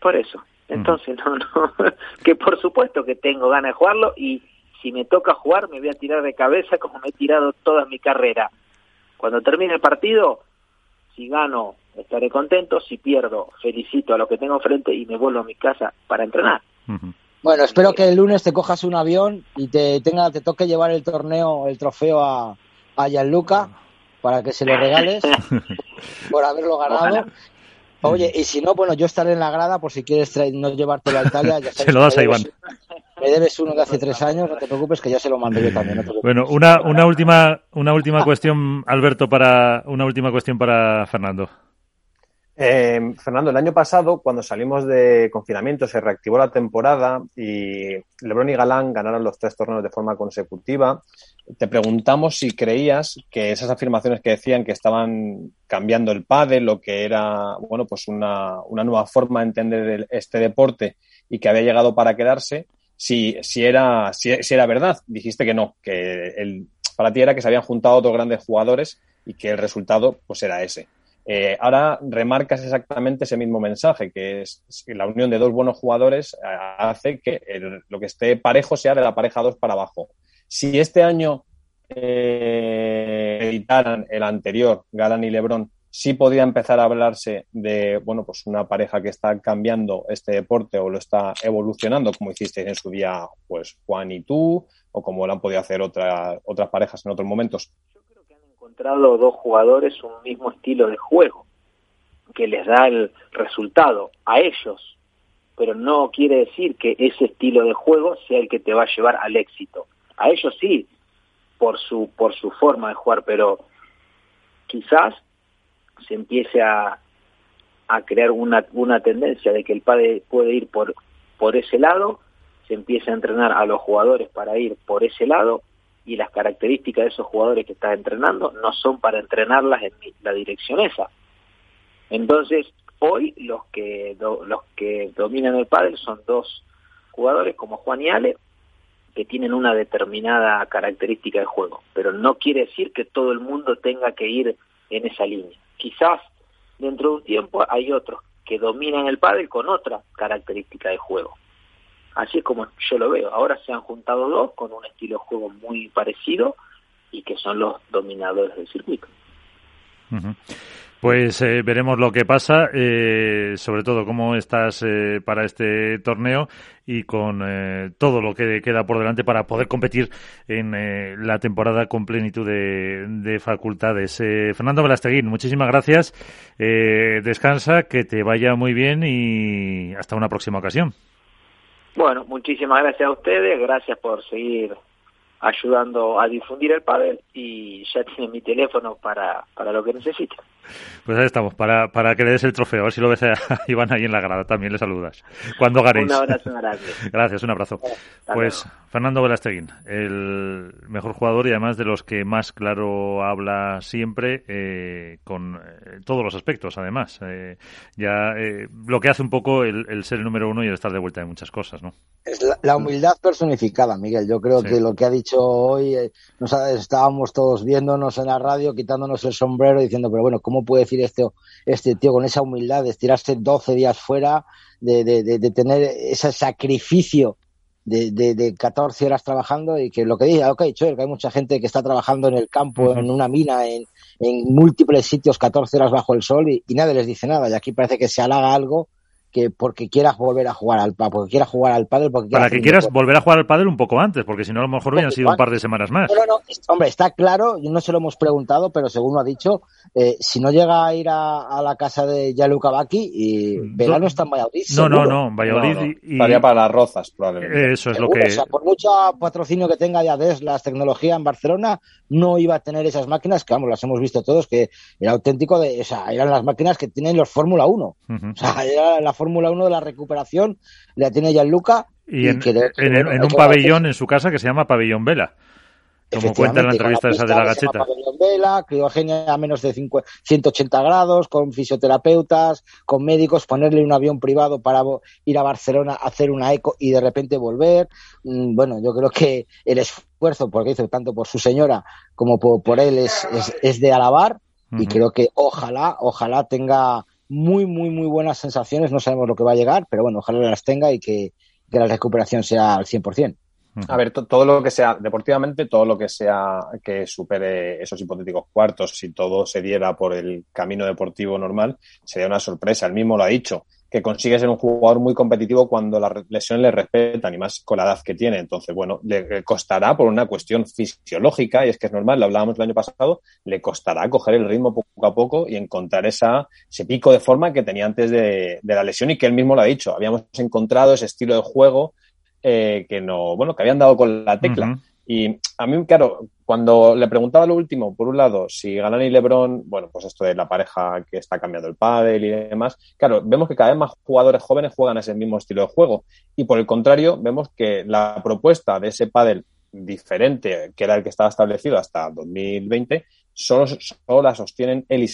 Por eso. Entonces, no, no. que por supuesto que tengo ganas de jugarlo y si me toca jugar me voy a tirar de cabeza como me he tirado toda mi carrera. Cuando termine el partido, si gano estaré contento, si pierdo felicito a lo que tengo enfrente y me vuelvo a mi casa para entrenar. Bueno, espero que el lunes te cojas un avión y te tenga, te toque llevar el torneo, el trofeo a, a Gianluca para que se lo regales por haberlo ganado. Ojalá. Oye, y si no, bueno, yo estaré en la grada por si quieres no llevártelo a Italia. Ya Se lo das a Iván. Me debes uno de hace tres años, no te preocupes, que ya se lo mando yo también. no. Bueno, una, una última, una última cuestión, Alberto, para, una última cuestión para Fernando. Eh, Fernando, el año pasado, cuando salimos de confinamiento, se reactivó la temporada y Lebron y Galán ganaron los tres torneos de forma consecutiva. Te preguntamos si creías que esas afirmaciones que decían que estaban cambiando el pádel, lo que era, bueno, pues una, una nueva forma de entender este deporte y que había llegado para quedarse, si, si, era, si, si era verdad. Dijiste que no, que el, para ti era que se habían juntado dos grandes jugadores y que el resultado pues era ese. Eh, ahora remarcas exactamente ese mismo mensaje, que es la unión de dos buenos jugadores eh, hace que el- lo que esté parejo sea de la pareja 2 para abajo. Si este año eh, editaran el anterior, Galán y Lebron, sí podría empezar a hablarse de bueno, pues una pareja que está cambiando este deporte o lo está evolucionando, como hicisteis en su día, pues Juan y tú, o como lo han podido hacer otra- otras parejas en otros momentos. Encontrado dos jugadores un mismo estilo de juego que les da el resultado a ellos, pero no quiere decir que ese estilo de juego sea el que te va a llevar al éxito. A ellos sí, por su por su forma de jugar, pero quizás se empiece a, a crear una, una tendencia de que el padre puede ir por, por ese lado, se empiece a entrenar a los jugadores para ir por ese lado y las características de esos jugadores que estás entrenando no son para entrenarlas en la dirección esa. Entonces, hoy los que los que dominan el pádel son dos jugadores como Juan y Ale que tienen una determinada característica de juego, pero no quiere decir que todo el mundo tenga que ir en esa línea. Quizás dentro de un tiempo hay otros que dominan el pádel con otra característica de juego. Así es como yo lo veo. Ahora se han juntado dos con un estilo de juego muy parecido y que son los dominadores del circuito. Pues eh, veremos lo que pasa, eh, sobre todo cómo estás eh, para este torneo y con todo lo que queda por delante para poder competir en la temporada con plenitud de, facultades. Fernando Velasteguín, muchísimas gracias. descansa, que te vaya muy bien y hasta una próxima ocasión. Bueno, muchísimas gracias a ustedes, gracias por seguir ayudando a difundir el pádel y ya tiene mi teléfono para, para lo que necesite. Pues ahí estamos, para, para que le des el trofeo, a ver si lo ves a Iván ahí en la grada, también le saludas. Cuando ganéis. Un abrazo Gracias, un abrazo. pues Fernando Velasteguín, el mejor jugador y además de los que más claro habla siempre, eh, con eh, todos los aspectos, además. Eh, ya lo que hace un poco el, ser el número uno y el estar de vuelta en muchas cosas, ¿no? Es la, humildad personificada, Miguel. Yo creo que lo que ha dicho hoy, nos estábamos todos viéndonos en la radio, quitándonos el sombrero, diciendo, pero bueno, ¿cómo puede decir este, este tío con esa humildad de estirarse 12 días fuera, de, de, de, tener ese sacrificio de, de, 14 horas trabajando y que lo que dije, ok, que hay mucha gente que está trabajando en el campo, en una mina, en, en, múltiples sitios, 14 horas bajo el sol y, y, nadie les dice nada. Y aquí parece que se halaga algo que porque quieras volver a jugar al porque quieras jugar al pádel porque para que quieras volver a jugar al pádel un poco antes porque si no a lo mejor hubieran sido un par de semanas más. No, no, hombre está claro no se lo hemos preguntado pero según lo ha dicho eh, si no llega a ir a, la casa de Yaluca Baki y mm, Vela no está en Valladolid no no no Valladolid y... para las rozas probablemente. Eso es lo que o sea, por mucho patrocinio que tenga de ADES las tecnologías en Barcelona no iba a tener esas máquinas que vamos las hemos visto todos que era auténtico de o sea eran las máquinas que tienen los Fórmula 1 o sea era la Fórmula 1 de la recuperación, la tiene Gianluca. Y, y en, en, un pabellón en su casa que se llama Pabellón Vela. Como cuenta en la entrevista esa de la gacheta. Vela, criogenia a menos de 180 grados, con fisioterapeutas, con médicos, ponerle un avión privado para ir a Barcelona a hacer una eco y de repente volver. Mm, bueno, yo creo que el esfuerzo, porque hizo tanto por su señora como por, él, es, es, de alabar. Y creo que ojalá, ojalá tenga muy, muy, muy buenas sensaciones. No sabemos lo que va a llegar, pero bueno, ojalá las tenga y que, la recuperación sea al 100%. A ver, todo lo que sea, deportivamente, todo lo que sea que supere esos hipotéticos cuartos, si todo se diera por el camino deportivo normal, sería una sorpresa. El mismo lo ha dicho que consigue ser un jugador muy competitivo cuando las lesiones le respetan y más con la edad que tiene. Entonces, bueno, le costará por una cuestión fisiológica, y es que es normal, lo hablábamos el año pasado, le costará coger el ritmo poco a poco y encontrar esa, ese pico de forma que tenía antes de, la lesión y que él mismo lo ha dicho. Habíamos encontrado ese estilo de juego eh, que no, bueno, que habían dado con la tecla. Y a mí, claro, cuando le preguntaba lo último, por un lado, si Galán y Lebron, bueno, pues esto de la pareja que está cambiando el pádel y demás, claro, vemos que cada vez más jugadores jóvenes juegan ese mismo estilo de juego. Y por el contrario, vemos que la propuesta de ese pádel diferente, que era el que estaba establecido hasta 2020, solo, solo la sostienen él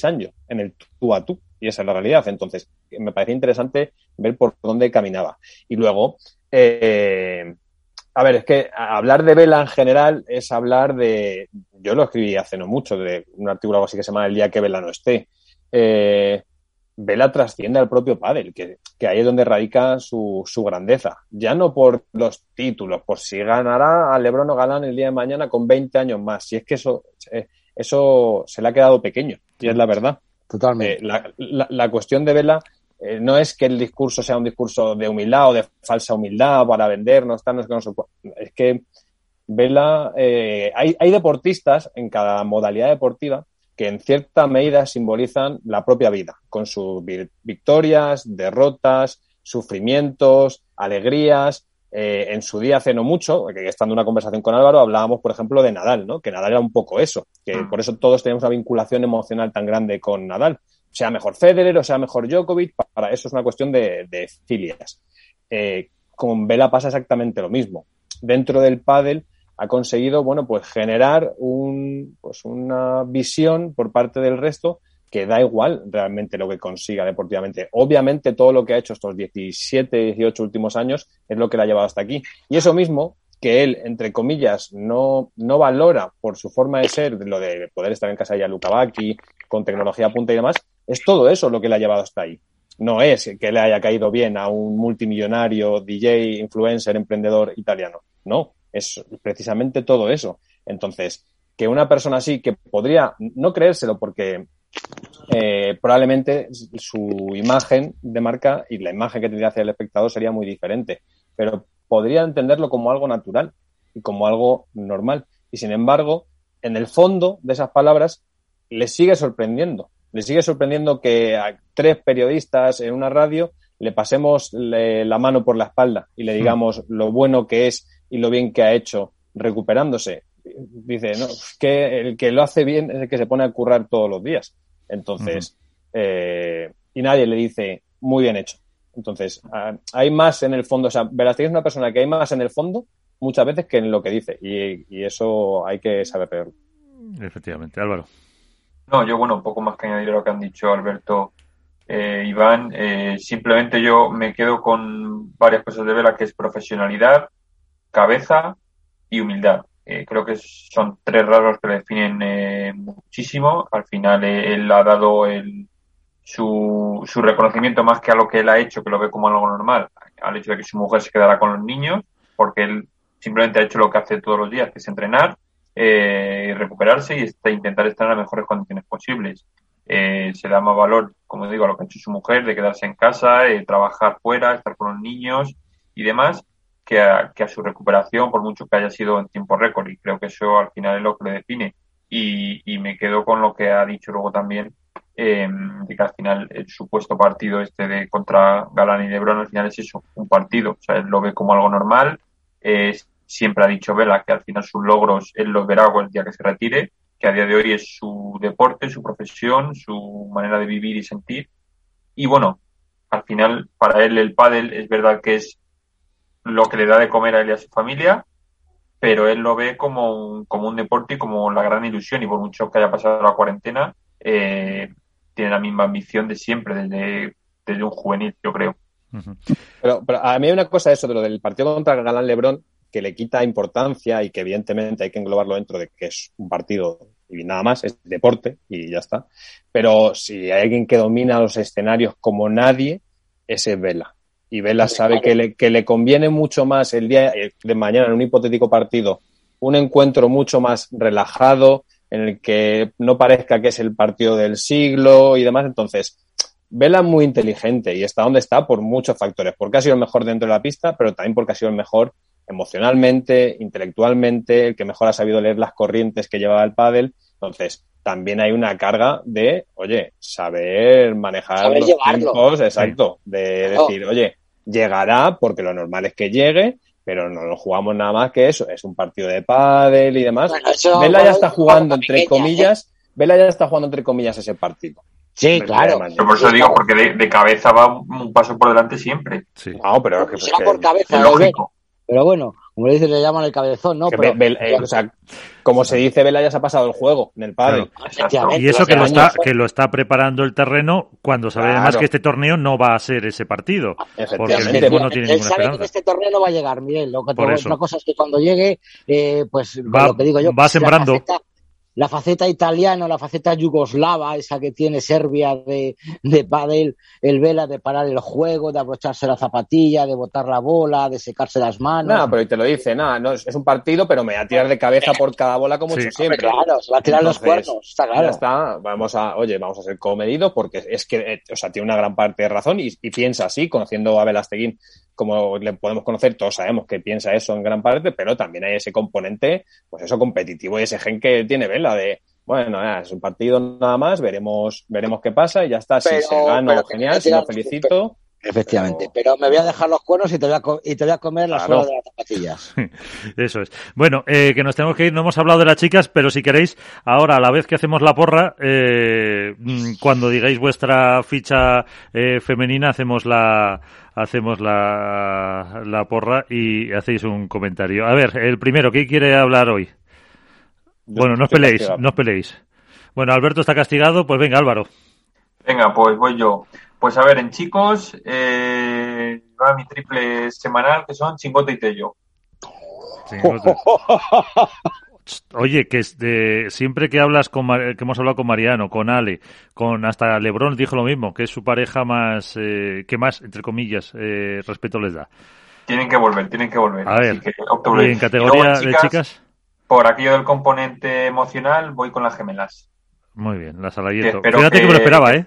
en el tú a tú. Y esa es la realidad. Entonces, me parece interesante ver por dónde caminaba. Y luego, eh, a ver, es que hablar de Vela en general es hablar de. Yo lo escribí hace no mucho, de un artículo así que se llama El día que Vela no esté. Eh, Vela trasciende al propio pádel, que, ahí es donde radica su, su, grandeza. Ya no por los títulos, por si ganará a Lebron o Galán el día de mañana con 20 años más. Si es que eso, eh, eso se le ha quedado pequeño, y es la verdad. Totalmente. Eh, la, la, la, cuestión de Vela eh, no es que el discurso sea un discurso de humildad o de falsa humildad para vendernos, no es que no es que Vela, eh, hay, hay deportistas en cada modalidad deportiva que en cierta medida simbolizan la propia vida, con sus victorias, derrotas, sufrimientos, alegrías. Eh, en su día hace no mucho, que estando en una conversación con Álvaro, hablábamos, por ejemplo, de Nadal, ¿no? Que Nadal era un poco eso, que mm. por eso todos tenemos una vinculación emocional tan grande con Nadal sea mejor Federer o sea mejor Djokovic, para eso es una cuestión de, de filias. Eh, con Vela pasa exactamente lo mismo. Dentro del pádel ha conseguido, bueno, pues generar un, pues una visión por parte del resto que da igual realmente lo que consiga deportivamente. Obviamente todo lo que ha hecho estos 17, 18 últimos años es lo que le ha llevado hasta aquí. Y eso mismo que él, entre comillas, no, no valora por su forma de ser, lo de poder estar en casa de Luca Bacchi, con tecnología punta y demás, es todo eso lo que le ha llevado hasta ahí. no es que le haya caído bien a un multimillonario, DJ, influencer, emprendedor italiano. No, es precisamente todo eso. Entonces, que una persona así, que podría no creérselo porque eh, probablemente su imagen de marca y la imagen que tendría hacia el espectador sería muy diferente, pero podría entenderlo como algo natural y como algo normal. Y sin embargo, en el fondo de esas palabras le sigue sorprendiendo. Le sigue sorprendiendo que a tres periodistas en una radio le pasemos la mano por la espalda y le hmm. digamos lo bueno que es y lo bien que ha hecho recuperándose. Dice, no, que el que lo hace bien es el que se pone a currar todos los días. Entonces, eh, y nadie le dice, muy bien hecho. Entonces, hay más en el fondo, o sea, Verástegui es una persona que hay más en el fondo muchas veces que en lo que dice y, eso hay que saber peor. Efectivamente, Álvaro. No, yo, bueno, un poco más que añadir a lo que han dicho Alberto eh, Iván. Eh, simplemente yo me quedo con varias cosas de Vela, que es profesionalidad, cabeza y humildad. Eh, creo que son tres rasgos que le definen eh, muchísimo. Al final eh, él ha dado el, su, su reconocimiento más que a lo que él ha hecho, que lo ve como algo normal, al hecho de que su mujer se quedará con los niños, porque él simplemente ha hecho lo que hace todos los días, que es entrenar, eh, recuperarse y este, intentar estar en las mejores condiciones posibles. se da más valor, como digo, a lo que ha hecho su mujer, de quedarse en casa, trabajar fuera, estar con los niños y demás que a, que a su recuperación, por mucho que haya sido en tiempo récord. Y creo que eso al final es lo que le define. Y, y me quedo con lo que ha dicho luego también, eh, de que al final el supuesto partido este de contra Galán y Lebron al final es eso, un partido. O sea, él lo ve como algo normal. Eh, siempre ha dicho Vela que al final sus logros él los verá el día que se retire, que a día de hoy es su deporte, su profesión, su manera de vivir y sentir. Y bueno, al final para él el pádel es verdad que es lo que le da de comer a él y a su familia, pero él lo ve como un, como un deporte y como la gran ilusión, y por mucho que haya pasado la cuarentena, eh, tiene la misma ambición de siempre, desde, desde un juvenil, yo creo. pero, a mí hay una cosa eso de lo del partido contra Galán Lebrón que le quita importancia y que evidentemente hay que englobarlo dentro de que es un partido y nada más, es deporte y ya está. Pero si hay alguien que domina los escenarios como nadie, ese es Vela y Vela sabe que le, que le conviene mucho más el día de mañana en un hipotético partido un encuentro mucho más relajado, en el que no parezca que es el partido del siglo y demás. Entonces, Vela muy inteligente y está donde está por muchos factores, porque ha sido el mejor dentro de la pista, pero también porque ha sido el mejor emocionalmente, intelectualmente, el que mejor ha sabido leer las corrientes que llevaba el pádel. Entonces, también hay una carga de, oye, saber manejar los tiempos, exacto, de decir, oye, llegará porque lo normal es que llegue, pero no lo jugamos nada más que eso, es un partido de pádel y demás. Vela ya está jugando entre comillas, Vela ya está jugando entre comillas ese partido. Sí, claro. por eso digo, porque de, cabeza va un paso por delante siempre. Sí. No, pero que, por cabeza, lógico. Pero bueno, como le dicen, le llaman el cabezón, ¿no? Pero, eh, o sea, como se dice, Vela ya se ha pasado el juego en el padre. Y eso que lo, está, que lo está preparando el terreno cuando sabe además que este torneo no va a ser ese partido. Porque el mismo no tiene Él sabe que este torneo no va a llegar, Miguel. Lo que otra cosa es que cuando llegue, eh, pues va, lo que digo yo, va sembrando la faceta italiana, la faceta yugoslava, esa que tiene Serbia de, de padel, el vela de parar el juego, de abrocharse la zapatilla, de botar la bola, de secarse las manos. No, pero te lo dice, nada, no, es, un partido, pero me va a tirar de cabeza por cada bola como siempre. Claro, se va a tirar los cuernos, está claro. Ya está, vamos a, oye, vamos a ser comedidos porque es que, eh, o sea, tiene una gran parte de razón y, y piensa así, conociendo a Velasteguín como le podemos conocer, todos sabemos que piensa eso en gran parte, pero también hay ese componente, pues eso competitivo y ese gen que tiene Vela de, bueno, es un partido nada más, veremos, veremos qué pasa y ya está. si se gana, genial, si no, felicito. Efectivamente, pero... me voy a dejar los cuernos y te voy a, y te voy a comer las claro. de las zapatillas. Eso es. Bueno, eh, que nos tenemos que ir, no hemos hablado de las chicas, pero si queréis, ahora a la vez que hacemos la porra, eh, mm, cuando digáis vuestra ficha eh, femenina, hacemos la hacemos la, la porra y hacéis un comentario. A ver, el primero, ¿qué quiere hablar hoy? Bueno, no os peleéis, no os peleéis. Bueno, Alberto está castigado, pues venga, Álvaro. Venga, pues voy yo. Pues a ver, en chicos, eh, va mi triple semanal, que son Chingote y Tello. Oye, que de, siempre que hablas con que hemos hablado con Mariano, con Ale, con hasta Lebron dijo lo mismo, que es su pareja más eh, que más entre comillas eh, respeto les da. Tienen que volver, tienen que volver. A ver, Así que y en Y categoría de chicas, Por aquello del componente emocional, voy con las gemelas. muy bien, la Que Salayeto. espero Fíjate que, me lo esperaba, ¿eh?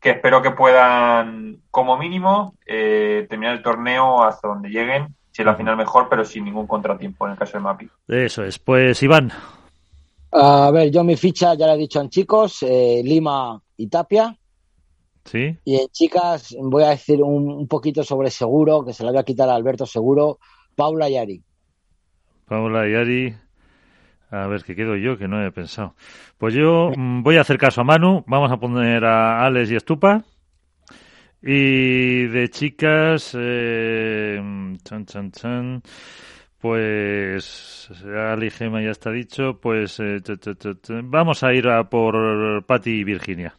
Que espero que puedan, como mínimo, eh, terminar el torneo hasta donde lleguen. Si es la final mejor, pero sin ningún contratiempo en el caso de Mapi. Eso es. Pues Iván, A ver, yo mi ficha ya la he dicho en chicos, eh, Lima y Tapia. ¿sí? Y en chicas voy a decir un, un poquito sobre Seguro, que se la voy a quitar a Alberto Seguro, Paula y Ari. Paula y Ari. A ver, ¿qué quedo yo? Que no he pensado. Pues yo mm, voy a hacer caso a Manu. Vamos a poner a Alex y Estupa. Y de chicas, eh, chan, chan, chan, pues Ali Gema ya está dicho. Pues eh, vamos a ir a por Patti y Virginia.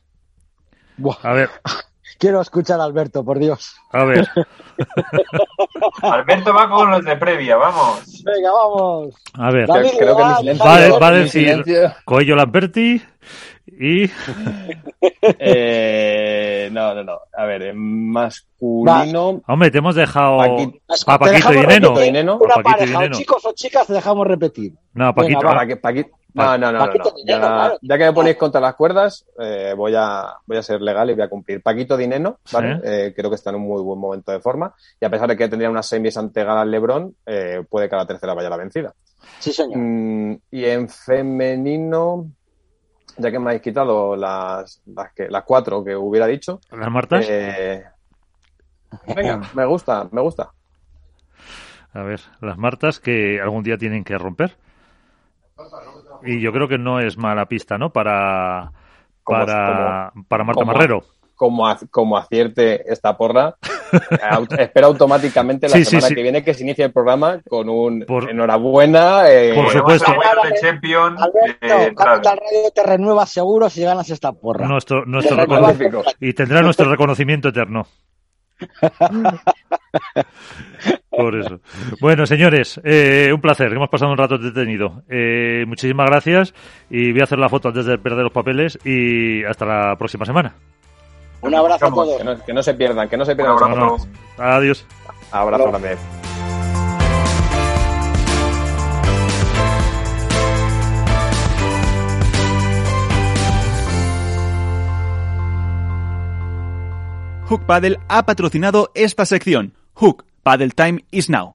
Buah, A ver, quiero escuchar a Alberto, por Dios. a ver. Alberto va con los de previa, vamos. Venga, vamos. A ver. David creo que Va, va a decir silencio- Coello Lamberti y Eh, no, no, no. A ver, en masculino. Hombre, te hemos dejado Paquito- a Paquito y Dineno. Una Paquito pareja, o chicos o chicas, te dejamos repetir. No, Paquito. Venga, va. Para que- Paqui- No, no, no, no, Paquito no. Ya, claro. ya que me ponéis contra las cuerdas, eh, voy, a, voy a ser legal y voy a cumplir. Paquito Dineno, ¿vale? Sí. Eh, creo que está en un muy buen momento de forma. Y a pesar de que tendría unas semis ante Galán Lebrón, eh, puede que a la tercera vaya la vencida. Sí, señor. Mm, y en femenino, ya que me habéis quitado las, las, que, las cuatro que hubiera dicho, ¿Las Martas? eh, venga, me gusta, me gusta. A ver, las Martas que algún día tienen que romper. Y yo creo que no es mala pista, ¿no? Para Como- para, para Marta como- Marrero. Como, como acierte esta porra, espera automáticamente la Sí, semana sí. que viene que se inicie el programa con un Por- enhorabuena. eh, Por supuesto. de Alberto. Capital Radio te renueva seguro si ganas esta porra. Nuestro, nuestro Te recono- magnífico. y tendrá nuestro reconocimiento eterno. Por eso. Bueno, señores, eh, un placer. Hemos pasado un rato detenido. Eh, muchísimas gracias y voy a hacer la foto antes de perder los papeles y hasta la próxima semana. Un abrazo a todos. que, no, que no se pierdan, que no se Un pierdan. abrazo. No, no. Adiós. Abrazo grande. Hook Paddle ha patrocinado esta sección. Hook Paddle Time is now.